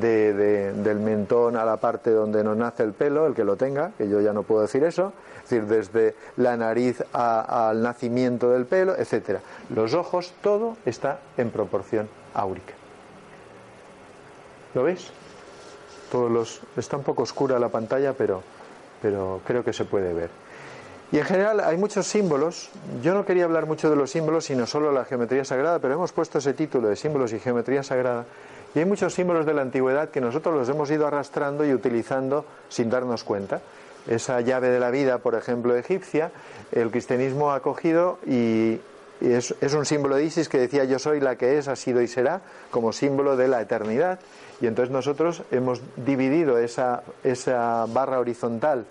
del mentón a la parte donde nos nace el pelo, el que lo tenga, que yo ya no puedo decir eso, es decir, desde la nariz al nacimiento del pelo, etcétera. Los ojos, todo está en proporción áurica. ¿Lo veis? Todos los está un poco oscura la pantalla, pero pero creo que se puede ver. Y en general hay muchos símbolos. Yo no quería hablar mucho de los símbolos, sino solo de la geometría sagrada, pero hemos puesto ese título de símbolos y geometría sagrada. Y hay muchos símbolos de la antigüedad que nosotros los hemos ido arrastrando y utilizando sin darnos cuenta. Esa llave de la vida, por ejemplo, egipcia, el cristianismo ha cogido y, es, un símbolo de Isis que decía yo soy la que es, ha sido y será, como símbolo de la eternidad. Y entonces nosotros hemos dividido esa, esa barra horizontal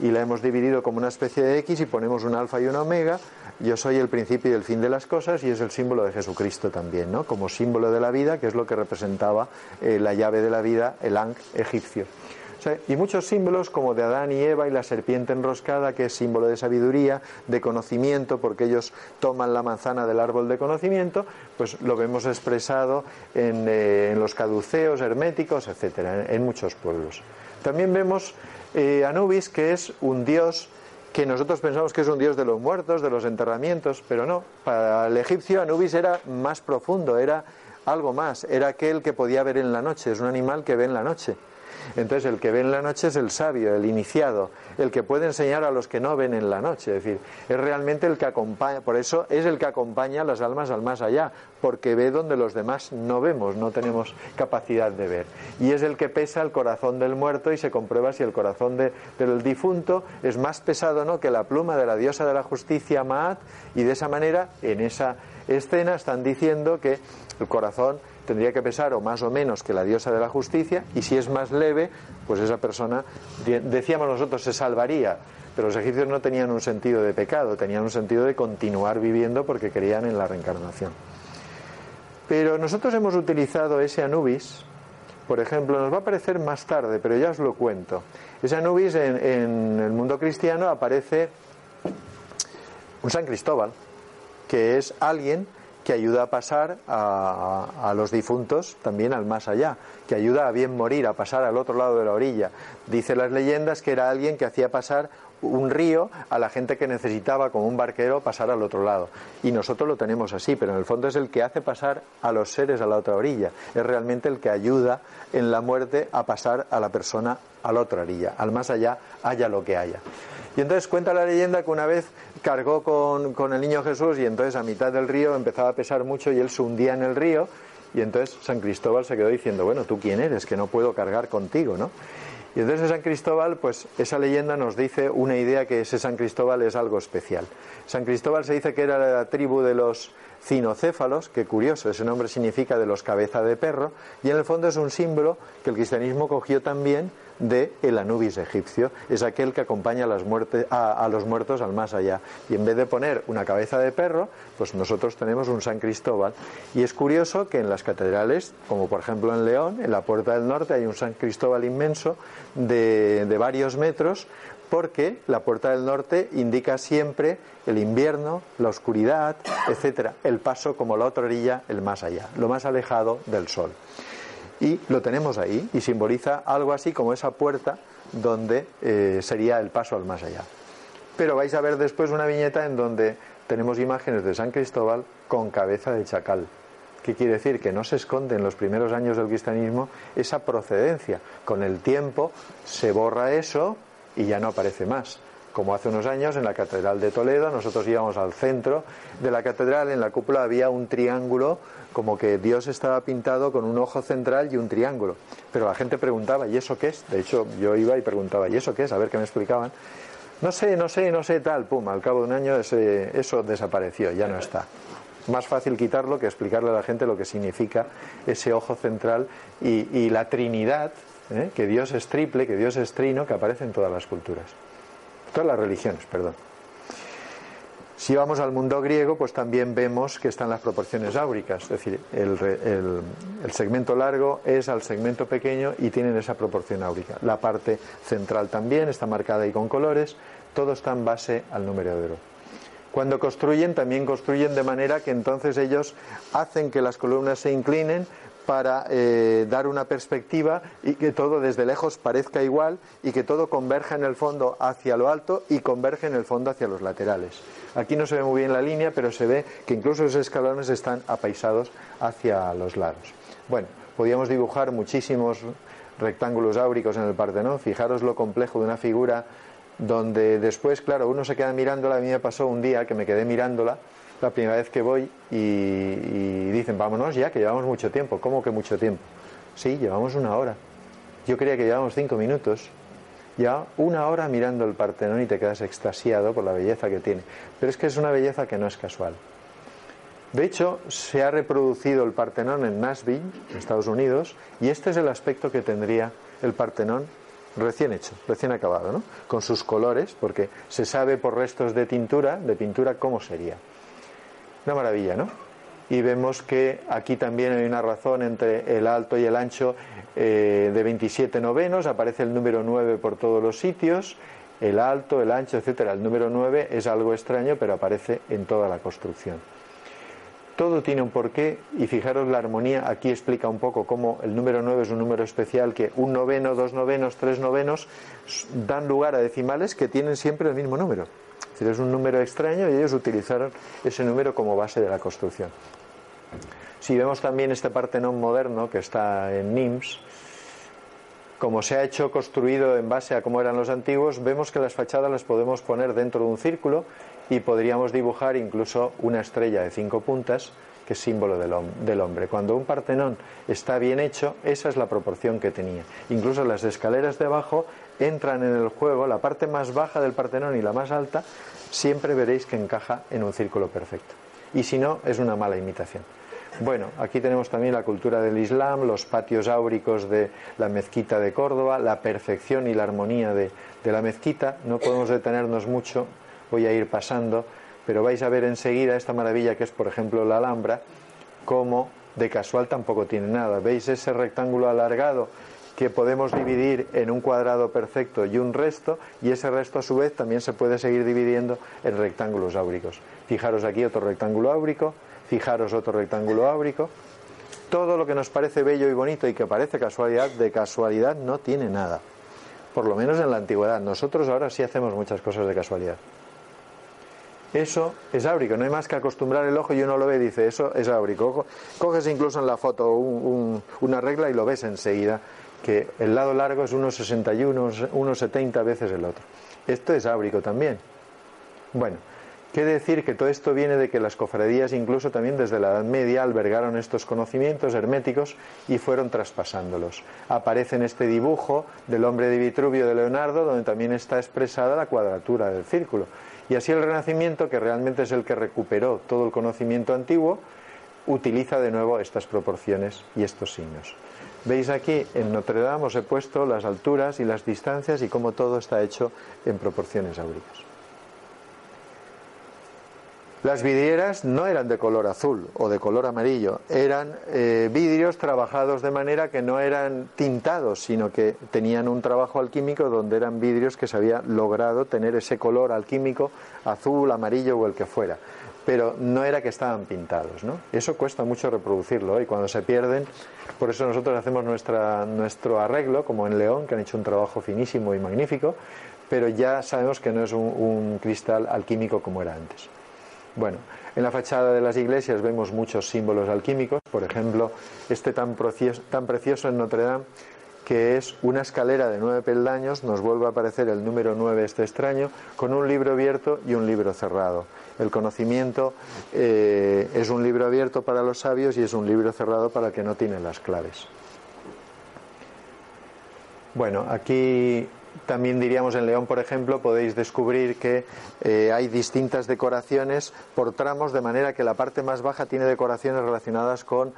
y la hemos dividido como una especie de X y ponemos un alfa y un omega. Yo soy el principio y el fin de las cosas y es el símbolo de Jesucristo también, ¿no? Como símbolo de la vida, que es lo que representaba eh, la llave de la vida, el Ankh egipcio. y muchos símbolos como de Adán y Eva y la serpiente enroscada, que es símbolo de sabiduría, de conocimiento, porque ellos toman la manzana del árbol de conocimiento, pues lo vemos expresado en, eh, los caduceos, herméticos, etcétera, en muchos pueblos. También vemos eh, Anubis, que es un dios que nosotros pensamos que es un dios de los muertos, de los enterramientos, pero no. Para el egipcio Anubis era más profundo, era algo más, era aquel que podía ver en la noche, es un animal que ve en la noche. Entonces el que ve en la noche es el sabio, el iniciado, el que puede enseñar a los que no ven en la noche. Es decir, es realmente el que acompaña, por eso es el que acompaña a las almas al más allá, porque ve donde los demás no vemos, no tenemos capacidad de ver. Y es el que pesa el corazón del muerto y se comprueba si el corazón del difunto es más pesado no que la pluma de la diosa de la justicia Maat y de esa manera en esa escena están diciendo que el corazón tendría que pesar o más o menos que la diosa de la justicia y si es más leve, pues esa persona, decíamos nosotros, se salvaría. Pero los egipcios no tenían un sentido de pecado, tenían un sentido de continuar viviendo porque creían en la reencarnación. Pero nosotros hemos utilizado ese Anubis, por ejemplo, nos va a aparecer más tarde, pero ya os lo cuento. Ese Anubis en, el mundo cristiano aparece un San Cristóbal, que es alguien que ayuda a pasar a, los difuntos también al más allá, que ayuda a bien morir, a pasar al otro lado de la orilla. Dice las leyendas que era alguien que hacía pasar un río a la gente que necesitaba como un barquero pasar al otro lado. Y nosotros lo tenemos así, pero en el fondo es el que hace pasar a los seres a la otra orilla. Es realmente el que ayuda en la muerte a pasar a la persona a la otra orilla, al más allá, haya lo que haya. Y entonces cuenta la leyenda que una vez cargó con, el niño Jesús y entonces a mitad del río empezaba a pesar mucho y él se hundía en el río y entonces San Cristóbal se quedó diciendo, bueno, ¿tú quién eres? Que no puedo cargar contigo, ¿no? Y entonces San Cristóbal, pues esa leyenda nos dice una idea que ese San Cristóbal es algo especial. San Cristóbal se dice que era la tribu de los cinocéfalos, que curioso, ese nombre significa de los cabeza de perro, y en el fondo es un símbolo que el cristianismo cogió también de el Anubis egipcio, es aquel que acompaña a, las a, los muertos al más allá. Y en vez de poner una cabeza de perro, pues nosotros tenemos un San Cristóbal. Y es curioso que en las catedrales, como por ejemplo en León, en la Puerta del Norte hay un San Cristóbal inmenso de, de varios metros, porque la Puerta del Norte indica siempre el invierno, la oscuridad, etcétera, el paso como la otra orilla, el más allá, lo más alejado del sol y lo tenemos ahí y simboliza algo así como esa puerta donde eh, sería el paso al más allá. Pero vais a ver después una viñeta en donde tenemos imágenes de San Cristóbal con cabeza de chacal. ¿Qué quiere decir? Que no se esconde en los primeros años del cristianismo esa procedencia. Con el tiempo se borra eso y ya no aparece más como hace unos años en la Catedral de Toledo, nosotros íbamos al centro de la catedral, en la cúpula había un triángulo, como que Dios estaba pintado con un ojo central y un triángulo. Pero la gente preguntaba, ¿y eso qué es? De hecho, yo iba y preguntaba, ¿y eso qué es? A ver qué me explicaban. No sé, no sé, no sé, tal, pum, al cabo de un año ese, eso desapareció, ya no está. Más fácil quitarlo que explicarle a la gente lo que significa ese ojo central y, la Trinidad, ¿eh? que Dios es triple, que Dios es trino, que aparece en todas las culturas todas las religiones, perdón. Si vamos al mundo griego, pues también vemos que están las proporciones áuricas, es decir, el, segmento largo es al segmento pequeño y tienen esa proporción áurica. La parte central también está marcada ahí con colores, todo está en base al número de oro. Cuando construyen, también construyen de manera que entonces ellos hacen que las columnas se inclinen para eh, dar una perspectiva y que todo desde lejos parezca igual y que todo converja en el fondo hacia lo alto y converge en el fondo hacia los laterales. Aquí no se ve muy bien la línea, pero se ve que incluso los escalones están apaisados hacia los lados. Bueno, podíamos dibujar muchísimos rectángulos áuricos en el Partenón. Fijaros lo complejo de una figura donde después, claro, uno se queda mirándola. A mí me pasó un día que me quedé mirándola la primera vez que voy y, dicen, vámonos ya, que llevamos mucho tiempo. ¿Cómo que mucho tiempo? Sí, llevamos una hora. Yo creía que llevábamos cinco minutos. Ya una hora mirando el Partenón y te quedas extasiado por la belleza que tiene. Pero es que es una belleza que no es casual. De hecho, se ha reproducido el Partenón en Nashville, en Estados Unidos, y este es el aspecto que tendría el Partenón recién hecho, recién acabado, ¿no? Con sus colores, porque se sabe por restos de tintura, de pintura, cómo sería. Una maravilla, ¿no? Y vemos que aquí también hay una razón entre el alto y el ancho eh, de 27 novenos, aparece el número 9 por todos los sitios, el alto, el ancho, etcétera. El número 9 es algo extraño, pero aparece en toda la construcción. Todo tiene un porqué y fijaros la armonía, aquí explica un poco cómo el número 9 es un número especial que un noveno, dos novenos, tres novenos dan lugar a decimales que tienen siempre el mismo número. Es decir, es un número extraño y ellos utilizaron ese número como base de la construcción. Si vemos también este Partenón moderno que está en Nims, como se ha hecho construido en base a cómo eran los antiguos, vemos que las fachadas las podemos poner dentro de un círculo y podríamos dibujar incluso una estrella de cinco puntas que es símbolo del, hombre. Cuando un Partenón está bien hecho, esa es la proporción que tenía. Incluso las escaleras de abajo entran en el juego, la parte más baja del Partenón y la más alta, siempre veréis que encaja en un círculo perfecto. Y si no, es una mala imitación. Bueno, aquí tenemos también la cultura del Islam, los patios áuricos de la mezquita de Córdoba, la perfección y la armonía de la mezquita. No podemos detenernos mucho voy a ir pasando, pero vais a ver enseguida esta maravilla que es, por ejemplo, la Alhambra, como de casual tampoco tiene nada. ¿Veis ese rectángulo alargado que podemos dividir en un cuadrado perfecto y un resto, y ese resto a su vez también se puede seguir dividiendo en rectángulos áuricos. Fijaros aquí otro rectángulo áurico, fijaros otro rectángulo áurico. Todo lo que nos parece bello y bonito y que parece casualidad, de casualidad no tiene nada. Por lo menos en la antigüedad. Nosotros ahora sí hacemos muchas cosas de casualidad. Eso es áurico, no hay más que acostumbrar el ojo y uno lo ve y dice, eso es áurico. Coges incluso en la foto una regla y lo ves enseguida, que el lado largo es unos 61, unos 70 veces el otro. Esto es áurico también. Bueno, qué decir que todo esto viene de que las cofradías incluso también desde la Edad Media albergaron estos conocimientos herméticos y fueron traspasándolos. Aparece en este dibujo del hombre de Vitruvio de Leonardo, donde también está expresada la cuadratura del círculo. Y así el Renacimiento, que realmente es el que recuperó todo el conocimiento antiguo, utiliza de nuevo estas proporciones y estos signos. Veis aquí en Notre Dame os he puesto las alturas y las distancias y cómo todo está hecho en proporciones áuricas. Las vidrieras no eran de color azul o de color amarillo, eran eh, vidrios trabajados de manera que no eran tintados, sino que tenían un trabajo alquímico donde eran vidrios que se había logrado tener ese color alquímico azul, amarillo o el que fuera. Pero no era que estaban pintados, ¿no? Eso cuesta mucho reproducirlo y cuando se pierden, por eso nosotros hacemos nuestra, nuestro arreglo, como en León, que han hecho un trabajo finísimo y magnífico, pero ya sabemos que no es un cristal alquímico como era antes. Bueno, en la fachada de las iglesias vemos muchos símbolos alquímicos, por ejemplo, este tan precioso, en Notre Dame, que es una escalera de nueve peldaños, nos vuelve a aparecer el número nueve este extraño, con un libro abierto y un libro cerrado. El conocimiento eh, es un libro abierto para los sabios y es un libro cerrado para el que no tiene las claves. Bueno, aquí también diríamos en León, por ejemplo, podéis descubrir que eh, hay distintas decoraciones por tramos, de manera que la parte más baja tiene decoraciones relacionadas con,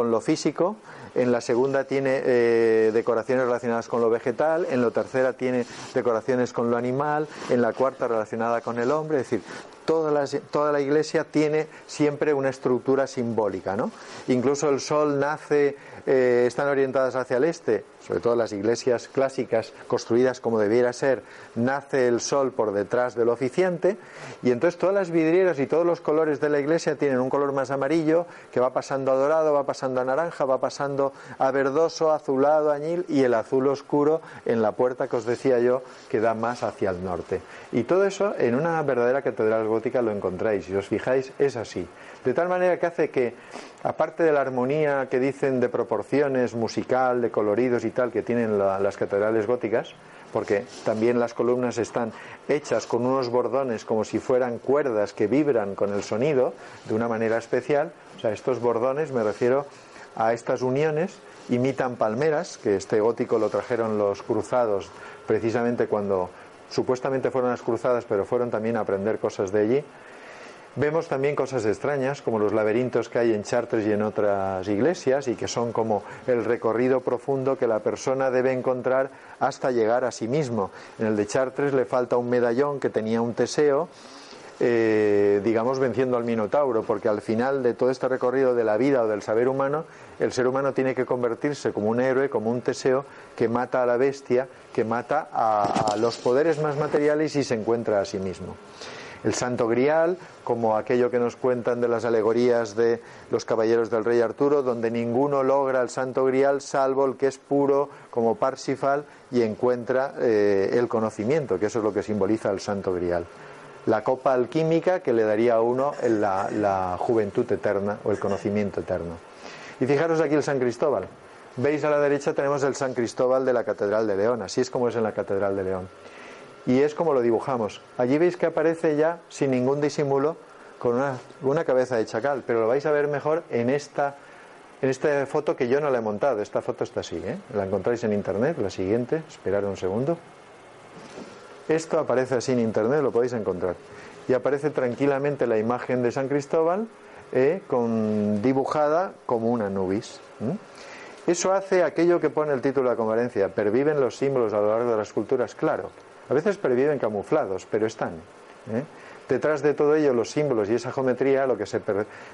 lo físico, en la segunda tiene eh, decoraciones relacionadas con lo vegetal, en la tercera tiene decoraciones con lo animal, en la cuarta relacionada con el hombre, es decir, toda la, toda la iglesia tiene siempre una estructura simbólica, ¿no? Incluso el sol nace, eh, están orientadas hacia el este, sobre todo las iglesias clásicas construidas como debiera ser, nace el sol por detrás del oficiante y entonces todas las vidrieras y todos los colores de la iglesia tienen un color más amarillo que va pasando a dorado, va pasando a naranja, va pasando a verdoso, azulado, añil y el azul oscuro en la puerta que os decía yo que da más hacia el norte. Y todo eso en una verdadera catedral gótica lo encontráis. Si os fijáis es así. De tal manera que hace que, aparte de la armonía que dicen de proporciones musical, de coloridos y que tienen las catedrales góticas, porque también las columnas están hechas con unos bordones como si fueran cuerdas que vibran con el sonido de una manera especial. O sea, estos bordones, me refiero a estas uniones, imitan palmeras, que este gótico lo trajeron los cruzados precisamente cuando supuestamente fueron las cruzadas, pero fueron también a aprender cosas de allí. Vemos también cosas extrañas, como los laberintos que hay en Chartres y en otras iglesias, y que son como el recorrido profundo que la persona debe encontrar hasta llegar a sí mismo. En el de Chartres le falta un medallón que tenía un Teseo, eh, digamos, venciendo al Minotauro, porque al final de todo este recorrido de la vida o del saber humano, el ser humano tiene que convertirse como un héroe, como un Teseo, que mata a la bestia, que mata a los poderes más materiales y se encuentra a sí mismo el Santo Grial, como aquello que nos cuentan de las alegorías de los caballeros del rey Arturo, donde ninguno logra el Santo Grial salvo el que es puro como Parsifal y encuentra eh, el conocimiento, que eso es lo que simboliza el Santo Grial. La copa alquímica que le daría a uno la, la juventud eterna o el conocimiento eterno. Y fijaros aquí el San Cristóbal. Veis a la derecha tenemos el San Cristóbal de la Catedral de León, así es como es en la Catedral de León y es como lo dibujamos. Allí veis que aparece ya sin ningún disimulo con una, cabeza de chacal, pero lo vais a ver mejor en esta, en esta foto que yo no la he montado. Esta foto está así, ¿eh? la encontráis en internet, la siguiente, esperad un segundo. Esto aparece así en internet, lo podéis encontrar. Y aparece tranquilamente la imagen de San Cristóbal ¿eh? con, dibujada como una nubis. Eso hace aquello que pone el título de la conferencia, perviven los símbolos a lo largo de las culturas, claro. A veces perviven camuflados, pero están. ¿eh? Detrás de todo ello, los símbolos y esa geometría, lo que, se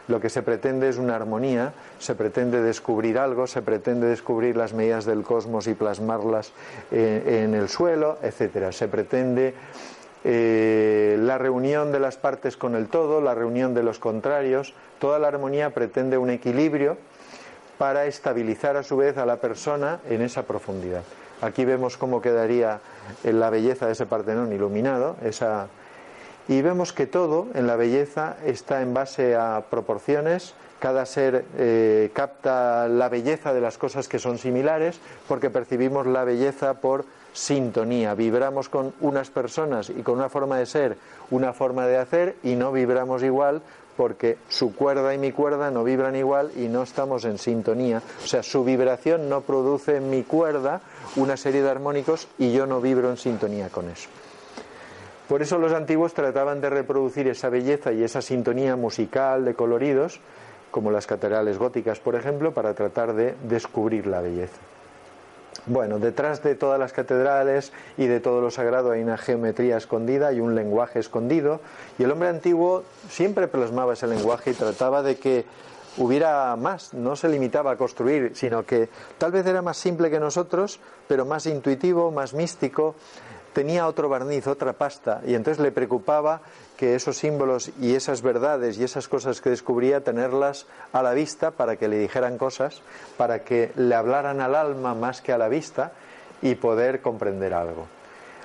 lo que se pretende es una armonía, se pretende descubrir algo, se pretende descubrir las medidas del cosmos y plasmarlas en, el suelo, etcétera. Se pretende eh, la reunión de las partes con el todo, la reunión de los contrarios. Toda la armonía pretende un equilibrio para estabilizar a su vez a la persona en esa profundidad. Aquí vemos cómo quedaría la belleza de ese Partenón iluminado, esa... y vemos que todo en la belleza está en base a proporciones, cada ser eh, capta la belleza de las cosas que son similares, porque percibimos la belleza por sintonía, vibramos con unas personas y con una forma de ser, una forma de hacer, y no vibramos igual porque su cuerda y mi cuerda no vibran igual y no estamos en sintonía. O sea, su vibración no produce en mi cuerda una serie de armónicos y yo no vibro en sintonía con eso. Por eso los antiguos trataban de reproducir esa belleza y esa sintonía musical de coloridos, como las catedrales góticas, por ejemplo, para tratar de descubrir la belleza. Bueno, detrás de todas las catedrales y de todo lo sagrado hay una geometría escondida y un lenguaje escondido, y el hombre antiguo siempre plasmaba ese lenguaje y trataba de que hubiera más, no se limitaba a construir, sino que tal vez era más simple que nosotros, pero más intuitivo, más místico, tenía otro barniz, otra pasta, y entonces le preocupaba que esos símbolos y esas verdades y esas cosas que descubría, tenerlas a la vista para que le dijeran cosas, para que le hablaran al alma más que a la vista y poder comprender algo.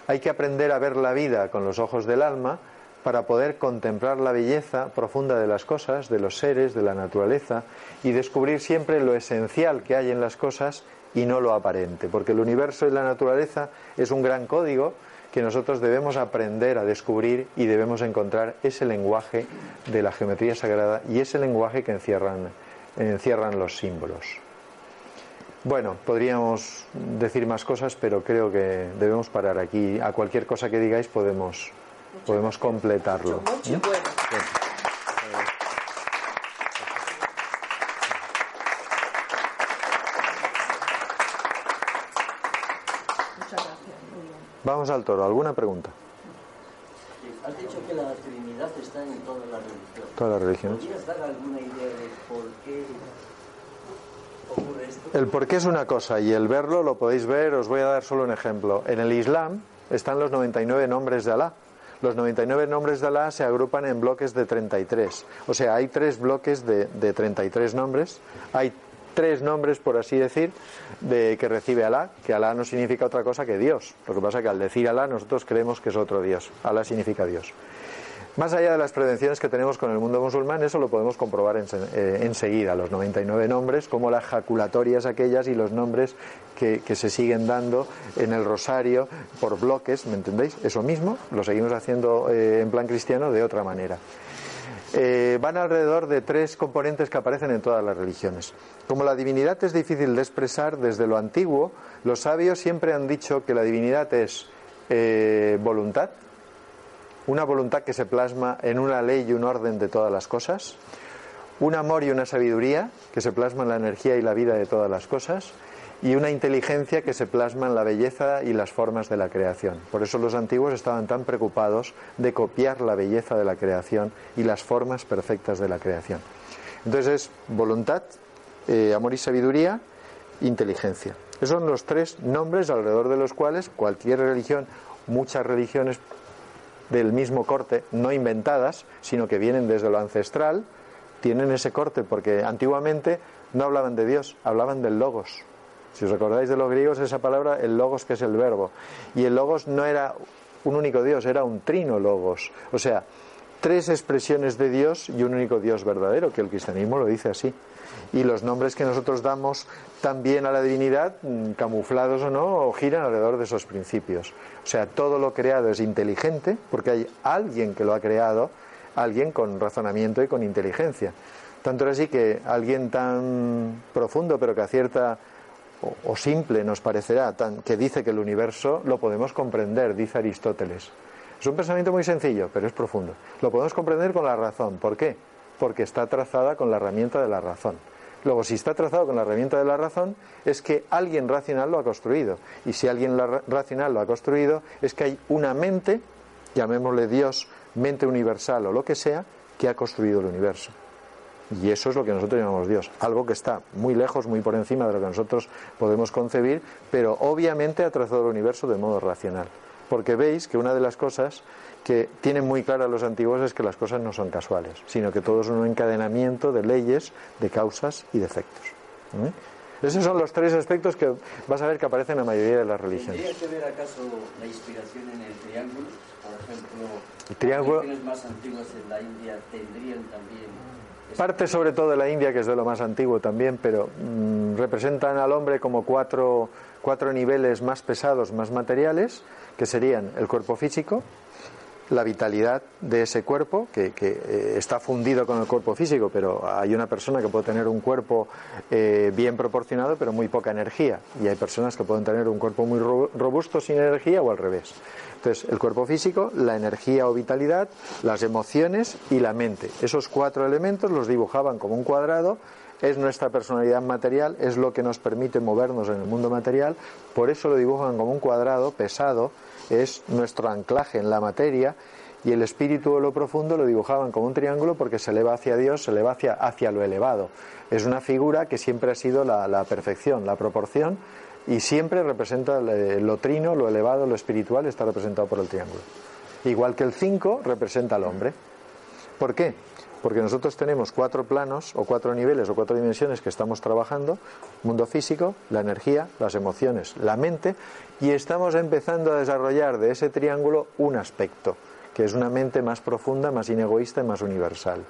Hay que aprender a ver la vida con los ojos del alma para poder contemplar la belleza profunda de las cosas, de los seres, de la naturaleza y descubrir siempre lo esencial que hay en las cosas y no lo aparente, porque el universo y la naturaleza es un gran código que nosotros debemos aprender a descubrir y debemos encontrar ese lenguaje de la geometría sagrada y ese lenguaje que encierran, encierran los símbolos. Bueno, podríamos decir más cosas, pero creo que debemos parar aquí. A cualquier cosa que digáis podemos, podemos completarlo. ¿Mm? Vamos al toro. ¿Alguna pregunta? Has dicho que la Trinidad está en todas las religiones. Todas las religiones. ¿Podrías dar alguna idea de por qué ocurre esto? El por qué es una cosa y el verlo lo podéis ver. Os voy a dar solo un ejemplo. En el Islam están los 99 nombres de Alá. Los 99 nombres de Alá se agrupan en bloques de 33. O sea, hay tres bloques de, de 33 nombres. Hay tres nombres, por así decir, de que recibe Alá, que Alá no significa otra cosa que Dios. Lo que pasa es que al decir Alá nosotros creemos que es otro Dios. Alá significa Dios. Más allá de las prevenciones que tenemos con el mundo musulmán, eso lo podemos comprobar en, eh, enseguida, los 99 nombres, como las jaculatorias aquellas y los nombres que, se siguen dando en el rosario por bloques, ¿me entendéis? Eso mismo lo seguimos haciendo eh, en plan cristiano de otra manera. Eh, van alrededor de tres componentes que aparecen en todas las religiones. Como la divinidad es difícil de expresar desde lo antiguo, los sabios siempre han dicho que la divinidad es voluntad, una voluntad que se plasma en una ley y un orden de todas las cosas, un amor y una sabiduría que se plasma en la energía y la vida de todas las cosas, y una inteligencia que se plasma en la belleza y las formas de la creación. Por eso los antiguos estaban tan preocupados de copiar la belleza de la creación y las formas perfectas de la creación. Entonces es voluntad, eh, amor y sabiduría, inteligencia. Esos son los tres nombres alrededor de los cuales cualquier religión, muchas religiones del mismo corte, no inventadas, sino que vienen desde lo ancestral, tienen ese corte porque antiguamente no hablaban de Dios, hablaban del logos. Si os recordáis de los griegos, esa palabra, el logos, que es el verbo. Y el logos no era un único Dios, era un trino logos. O sea, tres expresiones de Dios y un único Dios verdadero, que el cristianismo lo dice así. Y los nombres que nosotros damos también a la divinidad, mm, camuflados o no, giran alrededor de esos principios. O sea, todo lo creado es inteligente porque hay alguien que lo ha creado, alguien con razonamiento y con inteligencia. Tanto es así que alguien tan profundo, pero que acierta o, simple nos parecerá, tan, que dice que el universo lo podemos comprender, dice Aristóteles. Es un pensamiento muy sencillo, pero es profundo. Lo podemos comprender con la razón. ¿Por qué? Porque está trazada con la herramienta de la razón. Luego, si está trazado con la herramienta de la razón, es que alguien racional lo ha construido. Y si alguien racional lo ha construido, es que hay una mente, llamémosle Dios, mente universal o lo que sea, que ha construido el universo. Y eso es lo que nosotros llamamos Dios. Algo que está muy lejos, muy por encima de lo que nosotros podemos concebir, pero obviamente ha trazado el universo de modo racional. Porque veis que una de las cosas que tienen muy claras los antiguos es que las cosas no son casuales, sino que todo es un encadenamiento de leyes, de causas y de efectos. ¿Mm? Esos son los tres aspectos que vas a ver que aparecen en la mayoría de las religiones. ¿Tendría que ver acaso la inspiración en el triángulo? Por ejemplo, el triángulo... las religiones más antiguas en la India tendrían también... Parte sobre todo de la India, que es de lo más antiguo también, pero mm, representan al hombre como cuatro, cuatro niveles más pesados, más materiales, que serían el cuerpo físico, la vitalidad de ese cuerpo, que, eh, está fundido con el cuerpo físico, pero hay una persona que puede tener un cuerpo eh, bien proporcionado, pero muy poca energía, y hay personas que pueden tener un cuerpo muy robusto sin energía o al revés. Entonces, el cuerpo físico, la energía o vitalidad, las emociones y la mente. Esos cuatro elementos los dibujaban como un cuadrado es nuestra personalidad material, es lo que nos permite movernos en el mundo material, por eso lo dibujan como un cuadrado pesado, es nuestro anclaje en la materia y el espíritu o lo profundo lo dibujaban como un triángulo porque se eleva hacia Dios, se eleva hacia, hacia lo elevado. Es una figura que siempre ha sido la, perfección, la proporción y siempre representa lo trino, lo elevado, lo espiritual está representado por el triángulo. Igual que el 5 representa al hombre. ¿Por qué? Porque nosotros tenemos cuatro planos o cuatro niveles o cuatro dimensiones que estamos trabajando, mundo físico, la energía, las emociones, la mente, y estamos empezando a desarrollar de ese triángulo un aspecto, que es una mente más profunda, más inegoísta y más universal.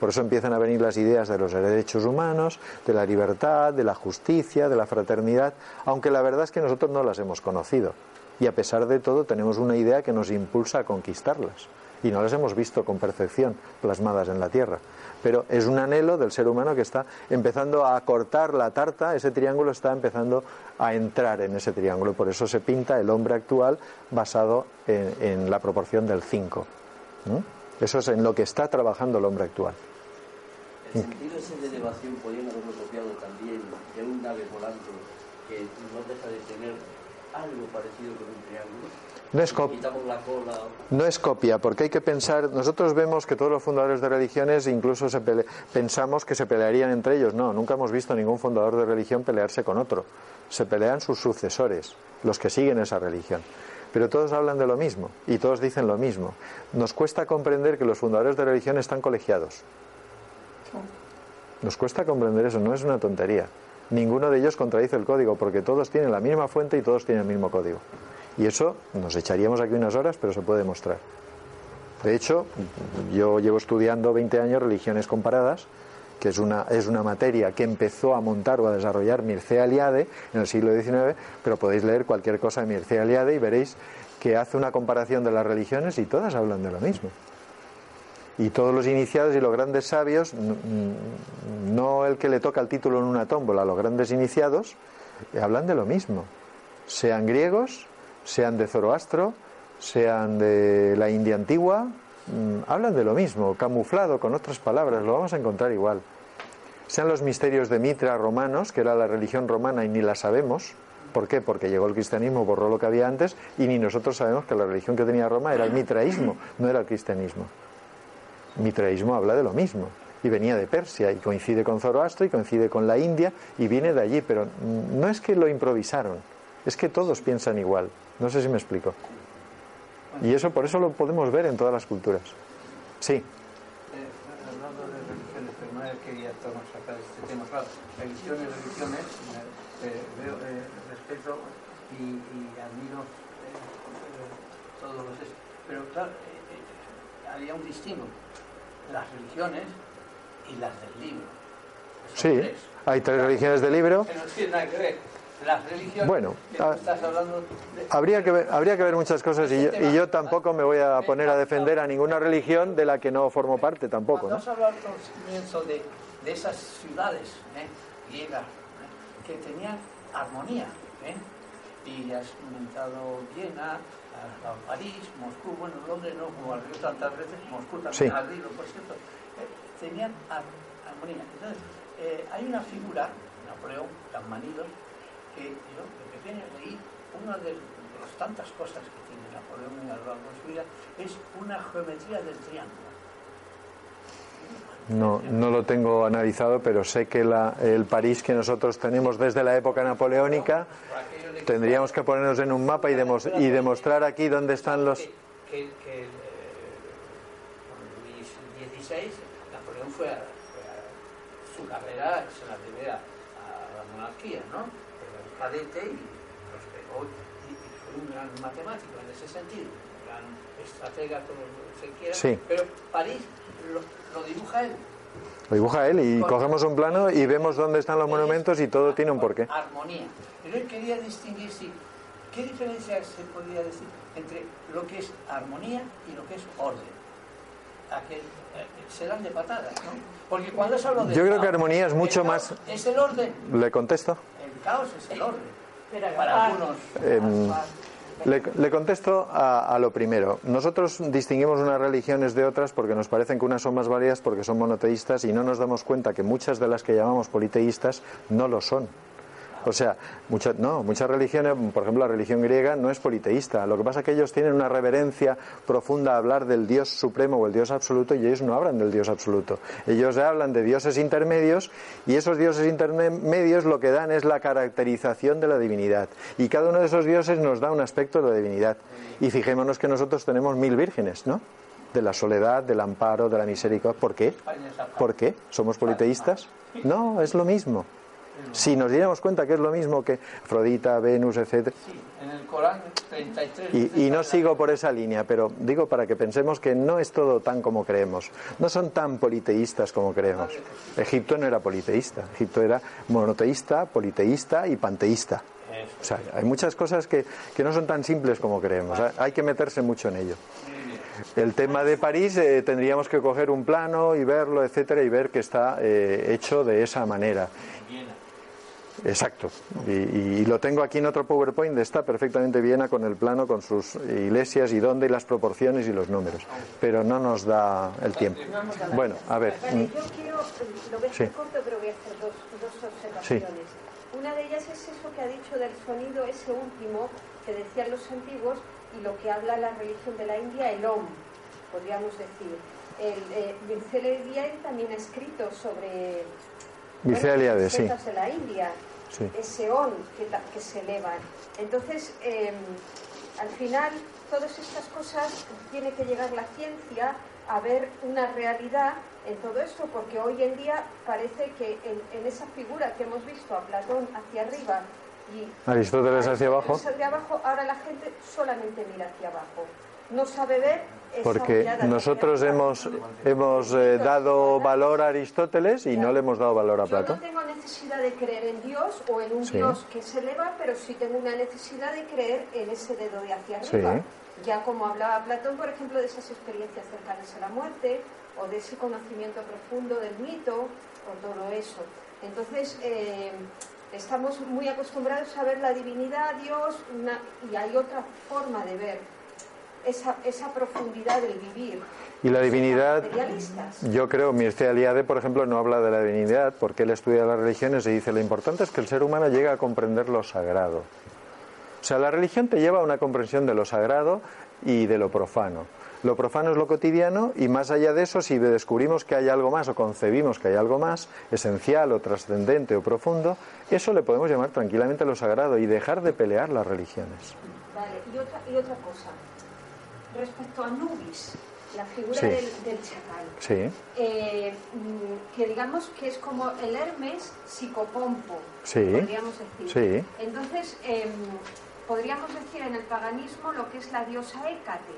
Por eso empiezan a venir las ideas de los derechos humanos, de la libertad, de la justicia, de la fraternidad, aunque la verdad es que nosotros no las hemos conocido. Y a pesar de todo tenemos una idea que nos impulsa a conquistarlas y no las hemos visto con perfección plasmadas en la Tierra. Pero es un anhelo del ser humano que está empezando a cortar la tarta, ese triángulo está empezando a entrar en ese triángulo. Por eso se pinta el hombre actual basado en, la proporción del 5. Eso es en lo que está trabajando el hombre actual. El sentido ese de elevación podrían haberlo copiado también de un nave volante que no deja de tener algo parecido con un triángulo no es, no es, copia, porque hay que pensar, nosotros vemos que todos los fundadores de religiones incluso se pensamos que se pelearían entre ellos. No, nunca hemos visto ningún fundador de religión pelearse con otro. Se pelean sus sucesores, los que siguen esa religión. Pero todos hablan de lo mismo y todos dicen lo mismo. Nos cuesta comprender que los fundadores de religión están colegiados. Nos cuesta comprender eso, no es una tontería. Ninguno de ellos contradice el código porque todos tienen la misma fuente y todos tienen el mismo código. Y eso nos echaríamos aquí unas horas, pero se puede demostrar. De hecho, yo llevo estudiando 20 años religiones comparadas, que es una, es una materia que empezó a montar o a desarrollar Mircea Eliade en el siglo XIX, pero podéis leer cualquier cosa de Mircea Eliade y veréis que hace una comparación de las religiones y todas hablan de lo mismo. Y todos los iniciados y los grandes sabios, no el que le toca el título en una tómbola, los grandes iniciados, hablan de lo mismo. Sean griegos, sean de Zoroastro, sean de la India antigua, mm, hablan de lo mismo, camuflado con otras palabras, lo vamos a encontrar igual. Sean los misterios de Mitra romanos, que era la religión romana y ni la sabemos. ¿Por qué? Porque llegó el cristianismo, borró lo que había antes y ni nosotros sabemos que la religión que tenía Roma era el mitraísmo, no era el cristianismo. Mitraísmo habla de lo mismo y venía de Persia y coincide con Zoroastro y coincide con la India y viene de allí, pero no es que lo improvisaron, es que todos piensan igual. No sé si me explico. Y eso por eso lo podemos ver en todas las culturas. Sí. Eh, hablando de religiones, pero no quería sacar este tema. Claro, religiones, religiones, eh, veo, eh, respeto y, admiro todos los... Pero claro, había un distingo. Las religiones y las del libro. Sí, hay tres religiones del libro. Que no tienen nada que ver bueno, ah, habría, que ver, habría que ver muchas cosas y yo, y yo, tampoco me voy a poner a defender a ninguna religión de la que no formo parte tampoco. ¿no? hablado de, de esas ciudades ¿eh? griegas ¿eh? que tenían armonía. ¿eh? Y has comentado Viena, París, Moscú, bueno, Londres no, como al tantas veces, Moscú también sí. ha por cierto, tenían armonía. Entonces, hay una figura, Napoleón, las manidos, que yo de pequeño leí una de las tantas cosas que tiene Napoleón en lo largo de su vida es una geometría del triángulo. No, no lo tengo analizado, pero sé que la, el París que nosotros tenemos desde la época napoleónica, tendríamos que ponernos en un mapa y, demos, y demostrar aquí dónde están los... Que, que, Luis XVI, Napoleón fue a, su carrera se la debe a la monarquía, ¿no? Cadete y prosperó y, fue un gran matemático en ese sentido, un gran estratega, como se quiera, sí. pero París lo, lo dibuja él. Lo dibuja él y cogemos un plano y vemos dónde están los monumentos y todo tiene un porqué. Armonía. Pero él quería distinguir si, qué diferencia se podría decir entre lo que es armonía y lo que es orden. A que eh, se dan de patadas, ¿no? Porque cuando se habla de Yo creo que armonía es mucho más. Es el orden. ¿Le contesto? Caos es el orden. Para algunos. Em, le, contesto a, lo primero. Nosotros distinguimos unas religiones de otras porque nos parecen que unas son más varias porque son monoteístas y no nos damos cuenta que muchas de las que llamamos politeístas no lo son. <laughs> O sea, muchas, no, muchas religiones, por ejemplo la religión griega no es politeísta. Lo que pasa es que ellos tienen una reverencia profunda a hablar del Dios supremo o el Dios absoluto y ellos no hablan del Dios absoluto. Ellos hablan de dioses intermedios y esos dioses intermedios lo que dan es la caracterización de la divinidad. Y cada uno de esos dioses nos da un aspecto de la divinidad. Y fijémonos que nosotros tenemos mil vírgenes, ¿no? de la soledad, del amparo, de la misericordia. ¿Por qué? ¿Por qué? ¿Somos politeístas? No, es lo mismo. Si nos diéramos cuenta que es lo mismo que Afrodita, Venus, etc. Sí, en el Corán 33. Y, y, no sigo por esa línea, pero digo para que pensemos que no es todo tan como creemos. No son tan politeístas como creemos. Egipto no era politeísta. Egipto era monoteísta, politeísta y panteísta. O sea, hay muchas cosas que, que no son tan simples como creemos. Hay que meterse mucho en ello. El tema de París eh, tendríamos que coger un plano y verlo, etcétera, y ver que está eh, hecho de esa manera. Exacto. Y, lo tengo aquí en otro PowerPoint, está perfectamente Viena con el plano, con sus iglesias y dónde, y las proporciones y los números. Pero no nos da el tiempo. Bueno, a ver. Vale, yo quiero, lo voy a hacer corto, pero voy a hacer dos, observaciones. Una de ellas es eso que ha dicho del sonido, ese último que decían los antiguos, y lo que habla la religión de la India, el Om, podríamos decir. El, eh, también ha escrito sobre bueno, sí. de la India ese on que, que, se elevan. Entonces, em, al final, todas estas cosas tiene que llegar la ciencia a ver una realidad en todo esto, porque hoy en día parece que en, esa figura que hemos visto a Platón hacia arriba y Aristóteles hacia abajo. hacia abajo, ahora la gente solamente mira hacia abajo. no sabe ver porque nosotros hemos, hemos eh, dado valor a Aristóteles y no le hemos dado valor a Platón. Yo no tengo necesidad de creer en Dios o en un Dios que se eleva, pero sí tengo una necesidad de creer en ese dedo de hacia arriba. Ya como hablaba Platón, por ejemplo, de esas experiencias cercanas a la muerte o de ese conocimiento profundo del mito o todo eso. Entonces, eh, estamos muy acostumbrados a ver la divinidad, Dios, y hay otra forma de ver esa, esa profundidad del vivir. Y la divinidad, yo creo, Mircea Eliade, por ejemplo, no habla de la divinidad porque él estudia las religiones y dice lo importante es que el ser humano llegue a comprender lo sagrado. O sea, la religión te lleva a una comprensión de lo sagrado y de lo profano. Lo profano es lo cotidiano y más allá de eso, si descubrimos que hay algo más o concebimos que hay algo más, esencial o trascendente o profundo, eso le podemos llamar tranquilamente lo sagrado y dejar de pelear las religiones. Vale, y otra, y otra cosa respecto a Nubis, la figura del, chacal, eh, mm, que digamos que es como el Hermes psicopompo, podríamos decir. Entonces, em, podríamos decir en el paganismo lo que es la diosa Hécate,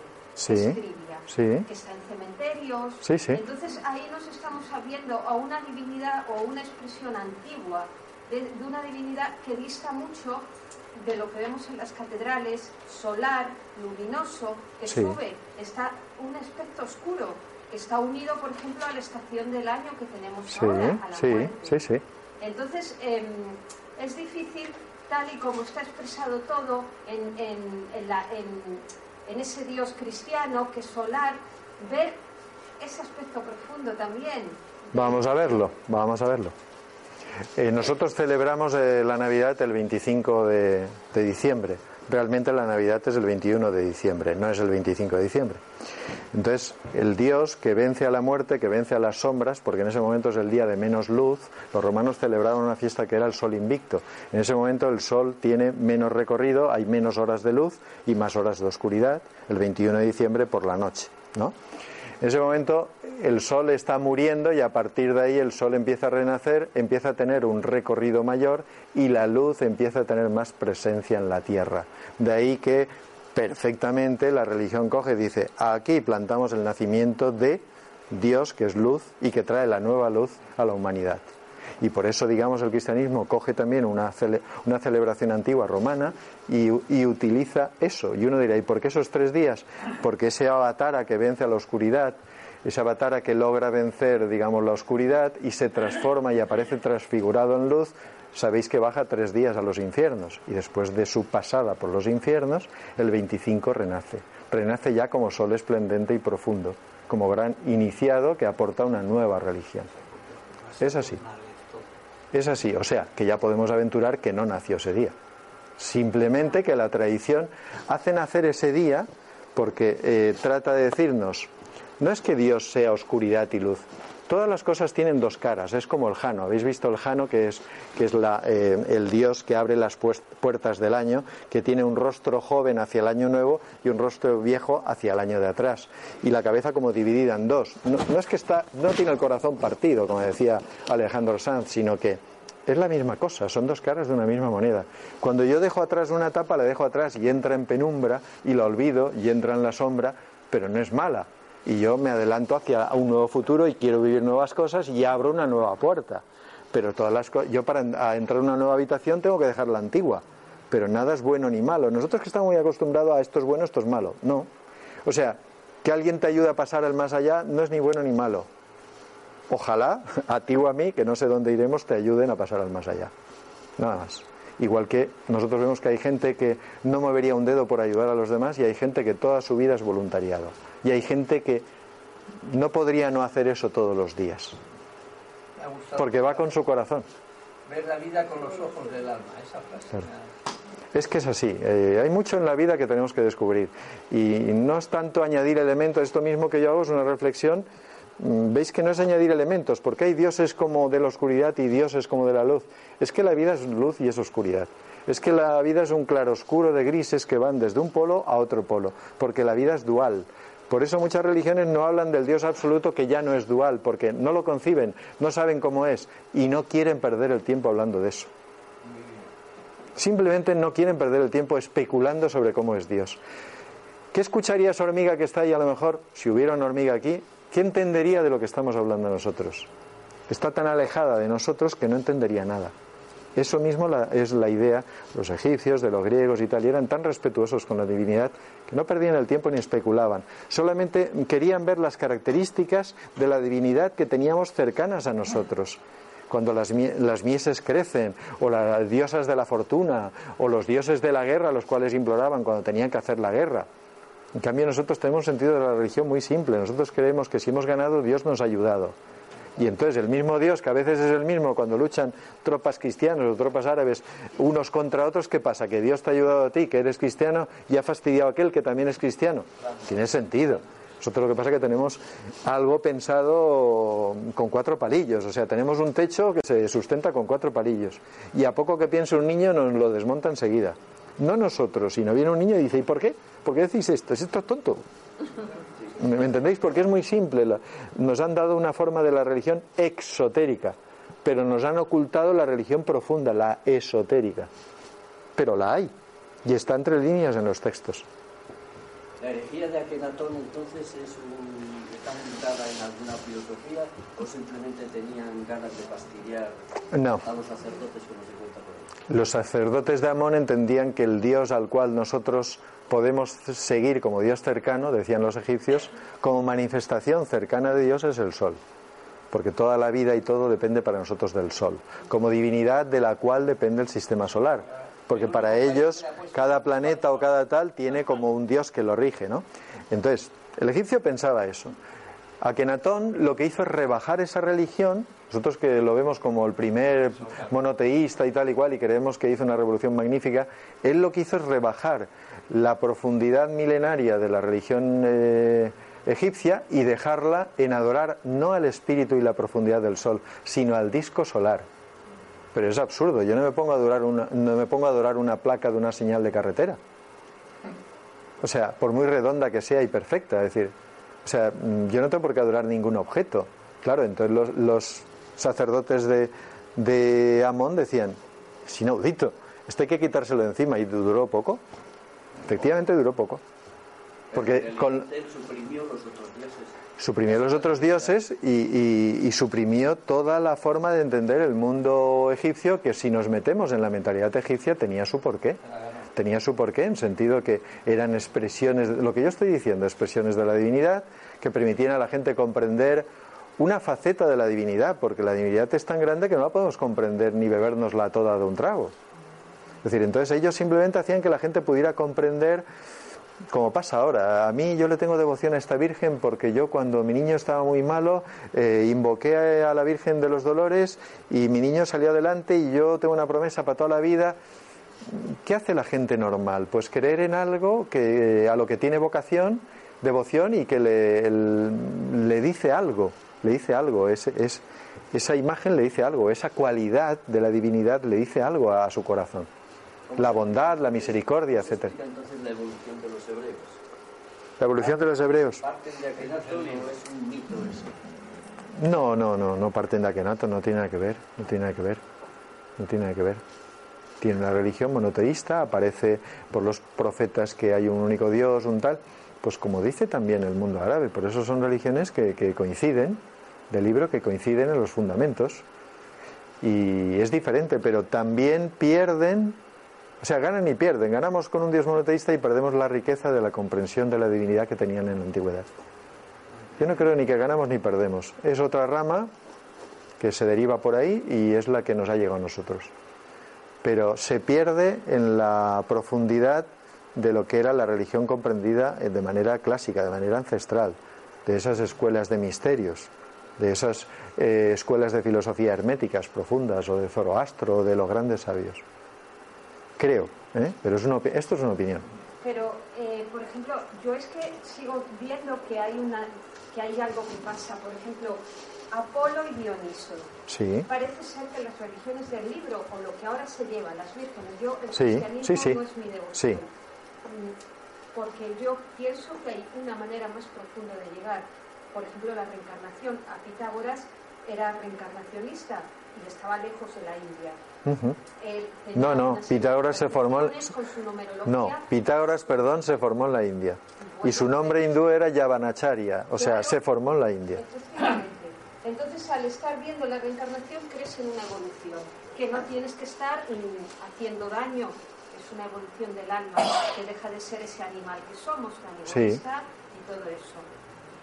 que está en cementerios. Entonces ahí nos estamos viendo a una divinidad o una expresión antigua de una divinidad que dista mucho de lo que vemos en las catedrales, solar, luminoso, que sube, está un aspecto oscuro, que está unido, por ejemplo, a la estación del año que tenemos ahora, a la sí, Sí, sí. Entonces, em, es difícil, tal y como está expresado todo en, en, la, en ese Dios cristiano que es solar, ver ese aspecto profundo también. Vamos a verlo, vamos a verlo. Eh, nosotros celebramos eh, la Navidad el 25 de, diciembre. Realmente la Navidad es el 21 de diciembre, no es el 25 de diciembre. Entonces, el Dios que vence a la muerte, que vence a las sombras, porque en ese momento es el día de menos luz, los romanos celebraban una fiesta que era el sol invicto. En ese momento el sol tiene menos recorrido, hay menos horas de luz y más horas de oscuridad, el 21 de diciembre por la noche. ¿no? En ese momento el sol está muriendo y a partir de ahí el sol empieza a renacer, empieza a tener un recorrido mayor y la luz empieza a tener más presencia en la tierra. De ahí que perfectamente la religión coge y dice, aquí plantamos el nacimiento de Dios, que es luz y que trae la nueva luz a la humanidad. Y por eso, digamos, el cristianismo coge también una, una celebración antigua romana y, y, utiliza eso. Y uno dirá, ¿y por qué esos tres días? Porque ese avatar a que vence a la oscuridad, ese avatar que logra vencer, digamos, la oscuridad y se transforma y aparece transfigurado en luz, sabéis que baja tres días a los infiernos y después de su pasada por los infiernos, el 25 renace. Renace ya como sol esplendente y profundo, como gran iniciado que aporta una nueva religión. Es así. Es así, o sea, que ya podemos aventurar que no nació ese día. Simplemente que la tradición hace nacer ese día porque eh, trata de decirnos, no es que Dios sea oscuridad y luz. Todas las cosas tienen dos caras, es como el Jano. ¿Habéis visto el Jano, que es, que es la, eh, el Dios que abre las puertas del año, que tiene un rostro joven hacia el año nuevo y un rostro viejo hacia el año de atrás? Y la cabeza como dividida en dos. No, no es que está, no tiene el corazón partido, como decía Alejandro Sanz, sino que es la misma cosa, son dos caras de una misma moneda. Cuando yo dejo atrás una tapa, la dejo atrás y entra en penumbra y la olvido y entra en la sombra, pero no es mala y yo me adelanto hacia un nuevo futuro y quiero vivir nuevas cosas y abro una nueva puerta. Pero todas las yo para entrar en una nueva habitación tengo que dejar la antigua. Pero nada es bueno ni malo. Nosotros que estamos muy acostumbrados a esto es bueno, esto es malo. No. O sea, que alguien te ayude a pasar al más allá no es ni bueno ni malo. Ojalá <laughs> a ti o a mí, que no sé dónde iremos, te ayuden a pasar al más allá. Nada más. Igual que nosotros vemos que hay gente que no movería un dedo por ayudar a los demás y hay gente que toda su vida es voluntariado. Y hay gente que no podría no hacer eso todos los días. Porque va con su corazón. Ver la vida con los ojos del alma, esa frase. Es que es así. Eh, hay mucho en la vida que tenemos que descubrir. Y no es tanto añadir elementos. Esto mismo que yo hago es una reflexión. Mm, Veis que no es añadir elementos, porque hay dioses como de la oscuridad y dioses como de la luz. Es que la vida es luz y es oscuridad. Es que la vida es un claroscuro de grises que van desde un polo a otro polo, porque la vida es dual. Por eso muchas religiones no hablan del Dios absoluto que ya no es dual, porque no lo conciben, no saben cómo es y no quieren perder el tiempo hablando de eso. Simplemente no quieren perder el tiempo especulando sobre cómo es Dios. ¿Qué escucharía esa hormiga que está ahí a lo mejor, si hubiera una hormiga aquí? ¿Qué entendería de lo que estamos hablando nosotros? Está tan alejada de nosotros que no entendería nada. Eso mismo es la idea los egipcios, de los griegos y tal, y eran tan respetuosos con la divinidad que no perdían el tiempo ni especulaban. Solamente querían ver las características de la divinidad que teníamos cercanas a nosotros. Cuando las, las mieses crecen, o las diosas de la fortuna, o los dioses de la guerra, los cuales imploraban cuando tenían que hacer la guerra. En cambio, nosotros tenemos un sentido de la religión muy simple. Nosotros creemos que si hemos ganado, Dios nos ha ayudado. Y entonces el mismo Dios, que a veces es el mismo cuando luchan tropas cristianas o tropas árabes unos contra otros, ¿qué pasa? Que Dios te ha ayudado a ti, que eres cristiano, y ha fastidiado a aquel que también es cristiano. Tiene sentido. Nosotros lo que pasa es que tenemos algo pensado con cuatro palillos, o sea, tenemos un techo que se sustenta con cuatro palillos. Y a poco que piense un niño nos lo desmonta enseguida. No nosotros, sino viene un niño y dice, ¿y por qué? ¿Por qué decís esto? ¿Esto es tonto? ¿Me entendéis? Porque es muy simple. Nos han dado una forma de la religión exotérica, pero nos han ocultado la religión profunda, la esotérica. Pero la hay, y está entre líneas en los textos. ¿La herejía de Akenatón entonces es un, está fundada en alguna filosofía o simplemente tenían ganas de fastidiar a los sacerdotes que nos se por ahí? Los sacerdotes de Amón entendían que el Dios al cual nosotros podemos seguir como Dios cercano, decían los egipcios, como manifestación cercana de Dios es el sol, porque toda la vida y todo depende para nosotros del sol, como divinidad de la cual depende el sistema solar, porque para ellos cada planeta o cada tal tiene como un Dios que lo rige, ¿no? Entonces, el egipcio pensaba eso. Akenatón lo que hizo es rebajar esa religión, nosotros que lo vemos como el primer monoteísta y tal y cual, y creemos que hizo una revolución magnífica, él lo que hizo es rebajar la profundidad milenaria de la religión eh, egipcia y dejarla en adorar no al espíritu y la profundidad del sol, sino al disco solar. Pero es absurdo, yo no me pongo a adorar una, no me pongo a adorar una placa de una señal de carretera. O sea, por muy redonda que sea y perfecta, es decir, o sea, yo no tengo por qué adorar ningún objeto. Claro, entonces los, los sacerdotes de, de Amón decían, es inaudito, esto hay que quitárselo de encima y duró poco. Efectivamente duró poco. Porque con, suprimió los otros dioses. Suprimió los otros dioses y, suprimió toda la forma de entender el mundo egipcio que si nos metemos en la mentalidad egipcia tenía su porqué. Tenía su porqué en sentido que eran expresiones, lo que yo estoy diciendo, expresiones de la divinidad que permitían a la gente comprender una faceta de la divinidad, porque la divinidad es tan grande que no la podemos comprender ni bebernosla toda de un trago. Es decir, entonces ellos simplemente hacían que la gente pudiera comprender como pasa ahora. A mí yo le tengo devoción a esta Virgen porque yo cuando mi niño estaba muy malo eh, invoqué a la Virgen de los Dolores y mi niño salió adelante y yo tengo una promesa para toda la vida. ¿Qué hace la gente normal? Pues creer en algo que a lo que tiene vocación, devoción y que le, le dice algo, le dice algo. Es, esa imagen le dice algo, esa cualidad de la divinidad le dice algo a su corazón la bondad, la misericordia, etc. entonces la evolución de los hebreos? ¿La evolución de los hebreos? ¿Parten de Akenato o es un mito eso? No, no, no, no parten de Akenato, no tiene nada que ver, no tiene nada que ver, no tiene nada que ver. Tiene una religión monoteísta, aparece por los profetas que hay un único Dios, un tal, pues como dice también el mundo árabe, por eso son religiones que, que coinciden, del libro que coinciden en los fundamentos. Y es diferente, pero también pierden o sea, ganan y pierden. Ganamos con un Dios monoteísta y perdemos la riqueza de la comprensión de la divinidad que tenían en la antigüedad. Yo no creo ni que ganamos ni perdemos. Es otra rama que se deriva por ahí y es la que nos ha llegado a nosotros. Pero se pierde en la profundidad de lo que era la religión comprendida de manera clásica, de manera ancestral, de esas escuelas de misterios, de esas eh, escuelas de filosofía herméticas profundas o de Zoroastro o de los grandes sabios creo, ¿eh? pero es una, esto es una opinión. Pero, eh, por ejemplo, yo es que sigo viendo que hay, una, que hay algo que pasa, por ejemplo, Apolo y Dioniso. Sí. Parece ser que las religiones del libro, o lo que ahora se lleva, las vírgenes, yo, el cristianismo no es mi devoción. Sí. Mm, porque yo pienso que hay una manera más profunda de llegar. Por ejemplo, la reencarnación. A Pitágoras era reencarnacionista y estaba lejos de la India no, no, Pitágoras se formó. No, Pitágoras, perdón, se formó en la India. y su nombre hindú era Yavanacharya, o sea, se formó en la India. Entonces, al estar viendo la reencarnación, crees en una evolución, que no tienes que estar haciendo daño, es una evolución del alma, que deja de ser ese animal que somos, la animalista y todo eso.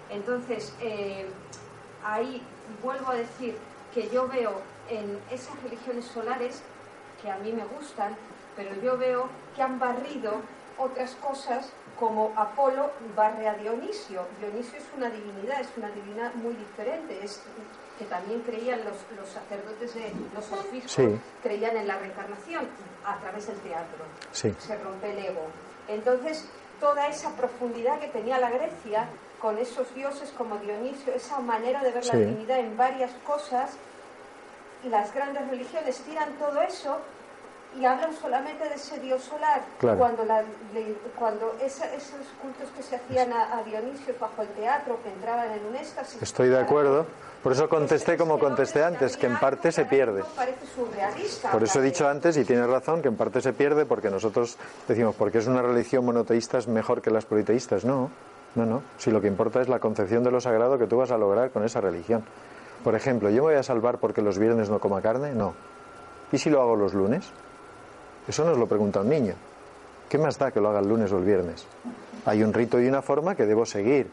Entonces, eh, ahí vuelvo a decir que yo veo en esas religiones solares, que a mí me gustan, pero yo veo que han barrido otras cosas como Apolo barre a Dionisio. Dionisio es una divinidad, es una divinidad muy diferente, es que también creían los, los sacerdotes de los oficios, creían en la reencarnación a través del teatro. Se rompe el ego. Entonces, toda esa profundidad que tenía la Grecia con esos dioses como Dionisio, esa manera de ver la divinidad en varias cosas, las grandes religiones tiran todo eso y hablan solamente de ese dios solar, cuando, cuando esos cultos que se hacían a, Dionisio bajo el teatro, que entraban en un éxtasis... Estoy de acuerdo, por eso contesté como contesté antes, que en parte se pierde. Por eso he dicho antes, y tienes razón, que en parte se pierde, porque nosotros decimos, porque es una religión monoteísta es mejor que las politeístas. No, no, no. Si lo que importa es la concepción de lo sagrado que tú vas a lograr con esa religión. Por ejemplo, ¿yo me voy a salvar porque los viernes no coma carne? No. ¿Y si lo hago los lunes? Eso nos lo pregunta un niño. ¿Qué más da que lo haga el lunes o el viernes? Hay un rito y una forma que debo seguir.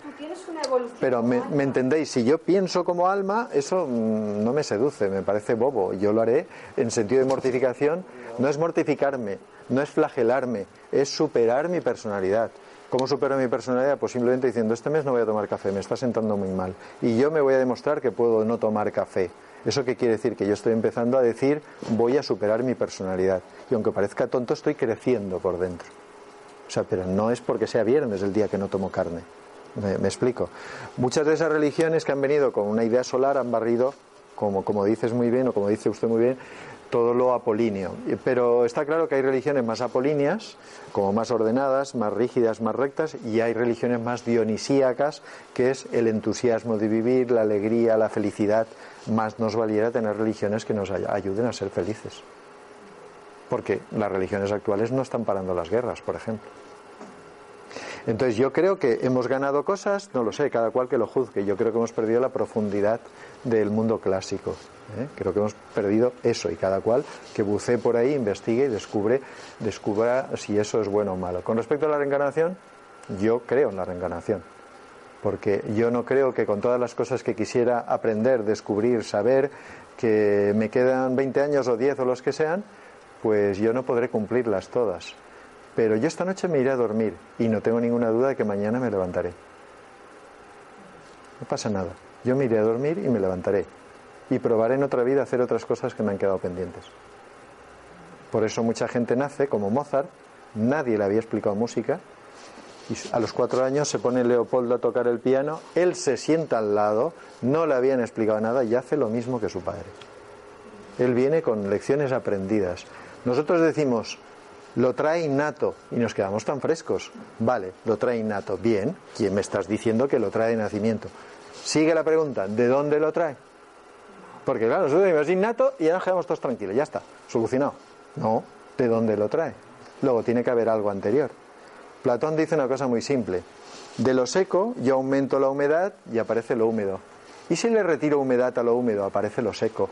Pero me, entendéis, si yo pienso como alma, eso mm, no me seduce, me parece bobo. Yo lo haré en sentido de mortificación. No es mortificarme, no es flagelarme, es superar mi personalidad. ¿Cómo supero mi personalidad? Pues simplemente diciendo, este mes no voy a tomar café, me está sentando muy mal. Y yo me voy a demostrar que puedo no tomar café. ¿Eso qué quiere decir? Que yo estoy empezando a decir voy a superar mi personalidad. Y aunque parezca tonto, estoy creciendo por dentro. O sea, pero no es porque sea viernes el día que no tomo carne. Me, explico. Muchas de esas religiones que han venido con una idea solar han barrido, como, como dices muy bien o como dice usted muy bien, todo lo apolíneo. Pero está claro que hay religiones más apolíneas, como más ordenadas, más rígidas, más rectas, y hay religiones más dionisíacas, que es el entusiasmo de vivir, la alegría, la felicidad. Más nos valiera tener religiones que nos ayuden a ser felices. Porque las religiones actuales no están parando las guerras, por ejemplo. Entonces yo creo que hemos ganado cosas, no lo sé, cada cual que lo juzgue. Yo creo que hemos perdido la profundidad del mundo clásico. ¿eh? Creo que hemos perdido eso y cada cual que bucee por ahí, investigue y descubre, descubra si eso es bueno o malo. Con respecto a la reencarnación, yo creo en la reencarnación. Porque yo no creo que con todas las cosas que quisiera aprender, descubrir, saber, que me quedan 20 años o 10 o los que sean, pues yo no podré cumplirlas todas. Pero yo esta noche me iré a dormir y no tengo ninguna duda de que mañana me levantaré. No pasa nada. Yo me iré a dormir y me levantaré. Y probaré en otra vida hacer otras cosas que me han quedado pendientes. Por eso mucha gente nace como Mozart, nadie le había explicado música, y a los cuatro años se pone Leopoldo a tocar el piano, él se sienta al lado, no le habían explicado nada y hace lo mismo que su padre. Él viene con lecciones aprendidas. Nosotros decimos, lo trae innato y nos quedamos tan frescos. Vale, lo trae innato. Bien, ¿quién me estás diciendo que lo trae de nacimiento? Sigue la pregunta, ¿de dónde lo trae? Porque claro, nosotros decimos innato y ya nos quedamos todos tranquilos, ya está, solucionado. No, ¿de dónde lo trae? Luego tiene que haber algo anterior. Platón dice una cosa muy simple. De lo seco yo aumento la humedad y aparece lo húmedo. ¿Y si le retiro humedad a lo húmedo? Aparece lo seco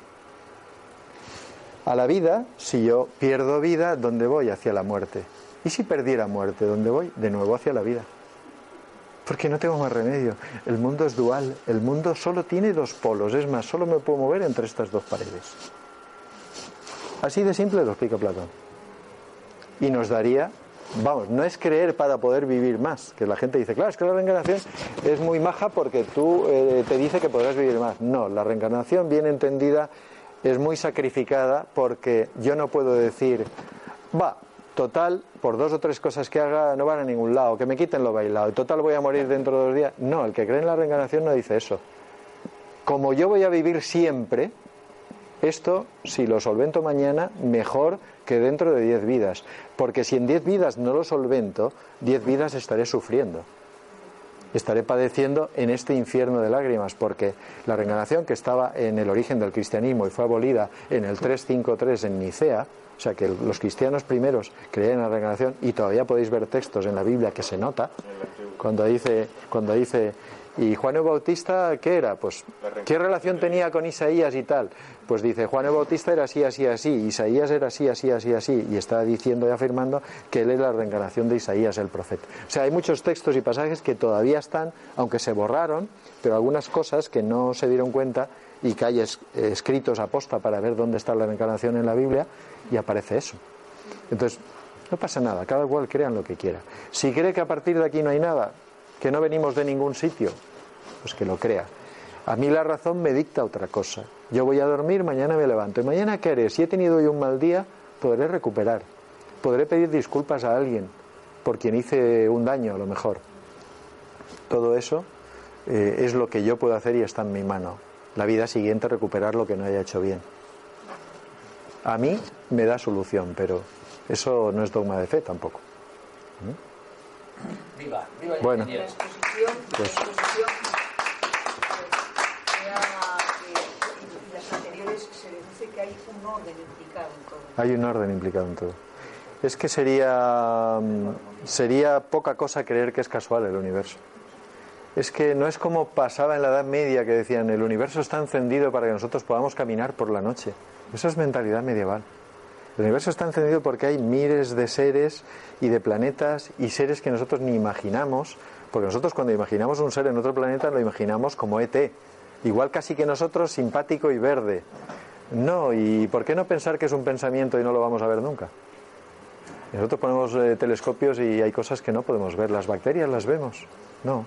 a la vida, si yo pierdo vida, ¿dónde voy? Hacia la muerte. ¿Y si perdiera muerte, dónde voy? De nuevo hacia la vida. Porque no tengo más remedio. El mundo es dual. El mundo solo tiene dos polos. Es más, solo me puedo mover entre estas dos paredes. Así de simple lo explica Platón. Y nos daría, vamos, no es creer para poder vivir más. Que la gente dice, claro, es que la reencarnación es muy maja porque tú eh, te dice que podrás vivir más. No, la reencarnación bien entendida es muy sacrificada porque yo no puedo decir, va, total, por dos o tres cosas que haga no van a ningún lado, que me quiten lo bailado, total voy a morir dentro de dos días. No, el que cree en la reencarnación no dice eso. Como yo voy a vivir siempre, esto, si lo solvento mañana, mejor que dentro de diez vidas. Porque si en diez vidas no lo solvento, diez vidas estaré sufriendo estaré padeciendo en este infierno de lágrimas, porque la reencarnación que estaba en el origen del cristianismo y fue abolida en el 353 en Nicea, O sea que los cristianos primeros creían en la reencarnación y todavía podéis ver textos en la Biblia que se nota cuando dice, cuando dice ¿Y Juan el Bautista qué era? Pues, ¿qué relación tenía con Isaías y tal? Pues dice, Juan el Bautista era así, así, así, Isaías era así, así, así, así, y está diciendo y afirmando que él es la reencarnación de Isaías, el profeta. O sea, hay muchos textos y pasajes que todavía están, aunque se borraron, pero algunas cosas que no se dieron cuenta y que hay escritos aposta para ver dónde está la reencarnación en la Biblia, y aparece eso. Entonces, no pasa nada, cada cual crea en lo que quiera. Si cree que a partir de aquí no hay nada, que no venimos de ningún sitio, pues que lo crea. A mí la razón me dicta otra cosa. Yo voy a dormir, mañana me levanto. ¿Y mañana qué haré? Si he tenido hoy un mal día, podré recuperar. Podré pedir disculpas a alguien por quien hice un daño, a lo mejor. Todo eso eh, es lo que yo puedo hacer y está en mi mano. La vida siguiente recuperar lo que no haya hecho bien. A mí me da solución, pero eso no es dogma de fe tampoco. Viva, viva bueno, la exposición, pues, Hay un orden implicado en todo. Es que sería, mm, sería poca cosa creer que es casual el universo. Es que no es como pasaba en la Edad Media que decían el universo está encendido para que nosotros podamos caminar por la noche. Eso es mentalidad medieval. El universo está encendido porque hay miles de seres y de planetas y seres que nosotros ni imaginamos, porque nosotros cuando imaginamos un ser en otro planeta lo imaginamos como ET, igual casi que nosotros simpático y verde. No, ¿y por qué no pensar que es un pensamiento y no lo vamos a ver nunca? Nosotros ponemos eh, telescopios y hay cosas que no podemos ver. Las bacterias las vemos. No.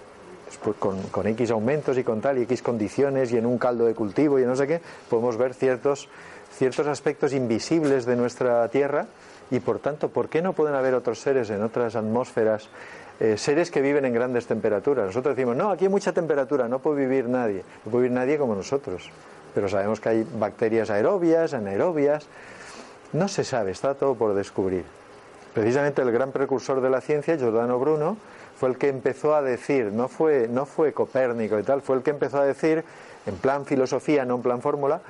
Con, con, X aumentos y con tal y X condiciones y en un caldo de cultivo y no sé qué, podemos ver ciertos, ciertos aspectos invisibles de nuestra Tierra y por tanto, ¿por qué no pueden haber otros seres en otras atmósferas? Eh, seres que viven en grandes temperaturas. Nosotros decimos, no, aquí hay mucha temperatura, no puede vivir nadie. No puede vivir nadie como nosotros pero sabemos que hay bacterias aerobias, anaerobias. No se sabe, está todo por descubrir. Precisamente el gran precursor de la ciencia, Giordano Bruno, fue el que empezó a decir, no fue, no fue Copérnico y tal, fue el que empezó a decir, en plan filosofía, no en plan fórmula,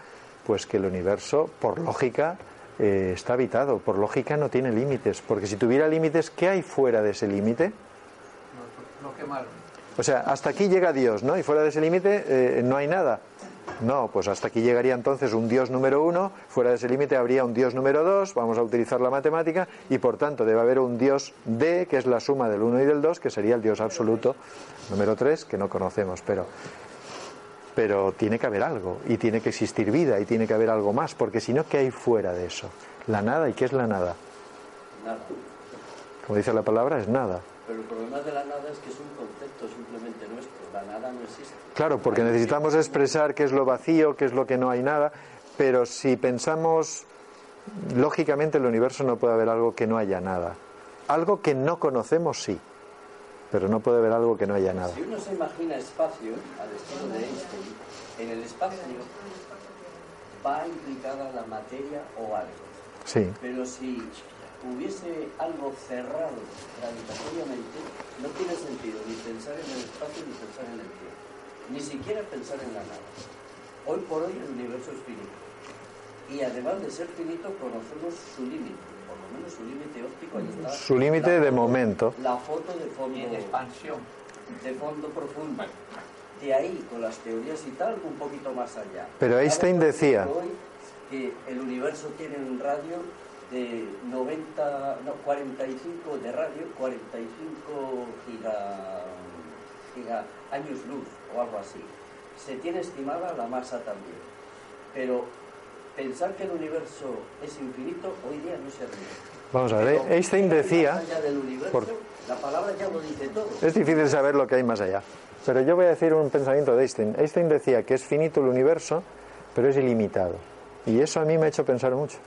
pues que el universo, por lógica, eh, está habitado, por lógica no tiene límites, porque si tuviera límites, ¿qué hay fuera de ese límite? O sea, hasta aquí llega Dios, ¿no? Y fuera de ese límite eh, no hay nada. No, pues hasta aquí llegaría entonces un Dios número uno, fuera de ese límite habría un Dios número dos, vamos a utilizar la matemática, y por tanto debe haber un Dios D, que es la suma del uno y del dos, que sería el Dios absoluto número tres, que no conocemos, pero, pero tiene que haber algo, y tiene que existir vida, y tiene que haber algo más, porque si no, ¿qué hay fuera de eso? La nada, ¿y qué es la nada? Nada. Como dice la palabra, es nada. Pero el problema de la nada es que es un concepto simplemente nuestro. La nada no existe. Claro, porque necesitamos expresar qué es lo vacío, qué es lo que no hay nada. Pero si pensamos lógicamente, el universo no puede haber algo que no haya nada. Algo que no conocemos, sí. Pero no puede haber algo que no haya nada. Si uno se imagina espacio, al estilo de Einstein, en el espacio va implicada la materia o algo. Sí. Pero si hubiese algo cerrado gravitatoriamente, no tiene sentido ni pensar en el espacio ni pensar en el tiempo, ni siquiera pensar en la nada. Hoy por hoy el universo es finito. Y además de ser finito, conocemos su límite, menos su límite óptico. Ahí está su límite de momento. La foto de fondo. de expansión. De fondo profundo. De ahí, con las teorías y tal, un poquito más allá. Pero Einstein decía. Hoy que el universo tiene un radio de 90, no, 45 de radio, 45 giga, giga años luz o algo así. Se tiene estimada la masa también. Pero pensar que el universo es infinito hoy día no se admite. Vamos a ver, Einstein decía... la palabra ya lo dice todo. Es difícil saber lo que hay más allá. Pero yo voy a decir un pensamiento de Einstein. Einstein decía que es finito el universo, pero es ilimitado. Y eso a mí me ha hecho pensar mucho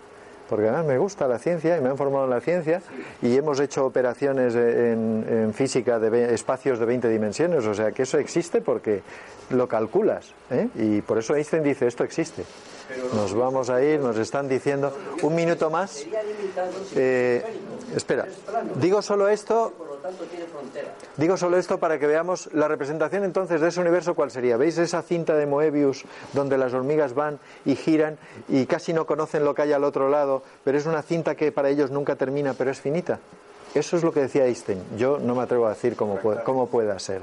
porque además me gusta la ciencia y me han formado en la ciencia y hemos hecho operaciones en, física de espacios de 20 dimensiones, o sea que eso existe porque lo calculas. ¿eh? Y por eso Einstein dice, esto existe. Nos vamos a ir, nos están diciendo un minuto más. Eh, espera, digo solo esto. Digo solo esto para que veamos la representación entonces de ese universo cuál sería. ¿Veis esa cinta de Moebius donde las hormigas van y giran y casi no conocen lo que hay al otro lado, pero es una cinta que para ellos nunca termina, pero es finita? Eso es lo que decía Einstein. Yo no me atrevo a decir cómo, cómo pueda ser.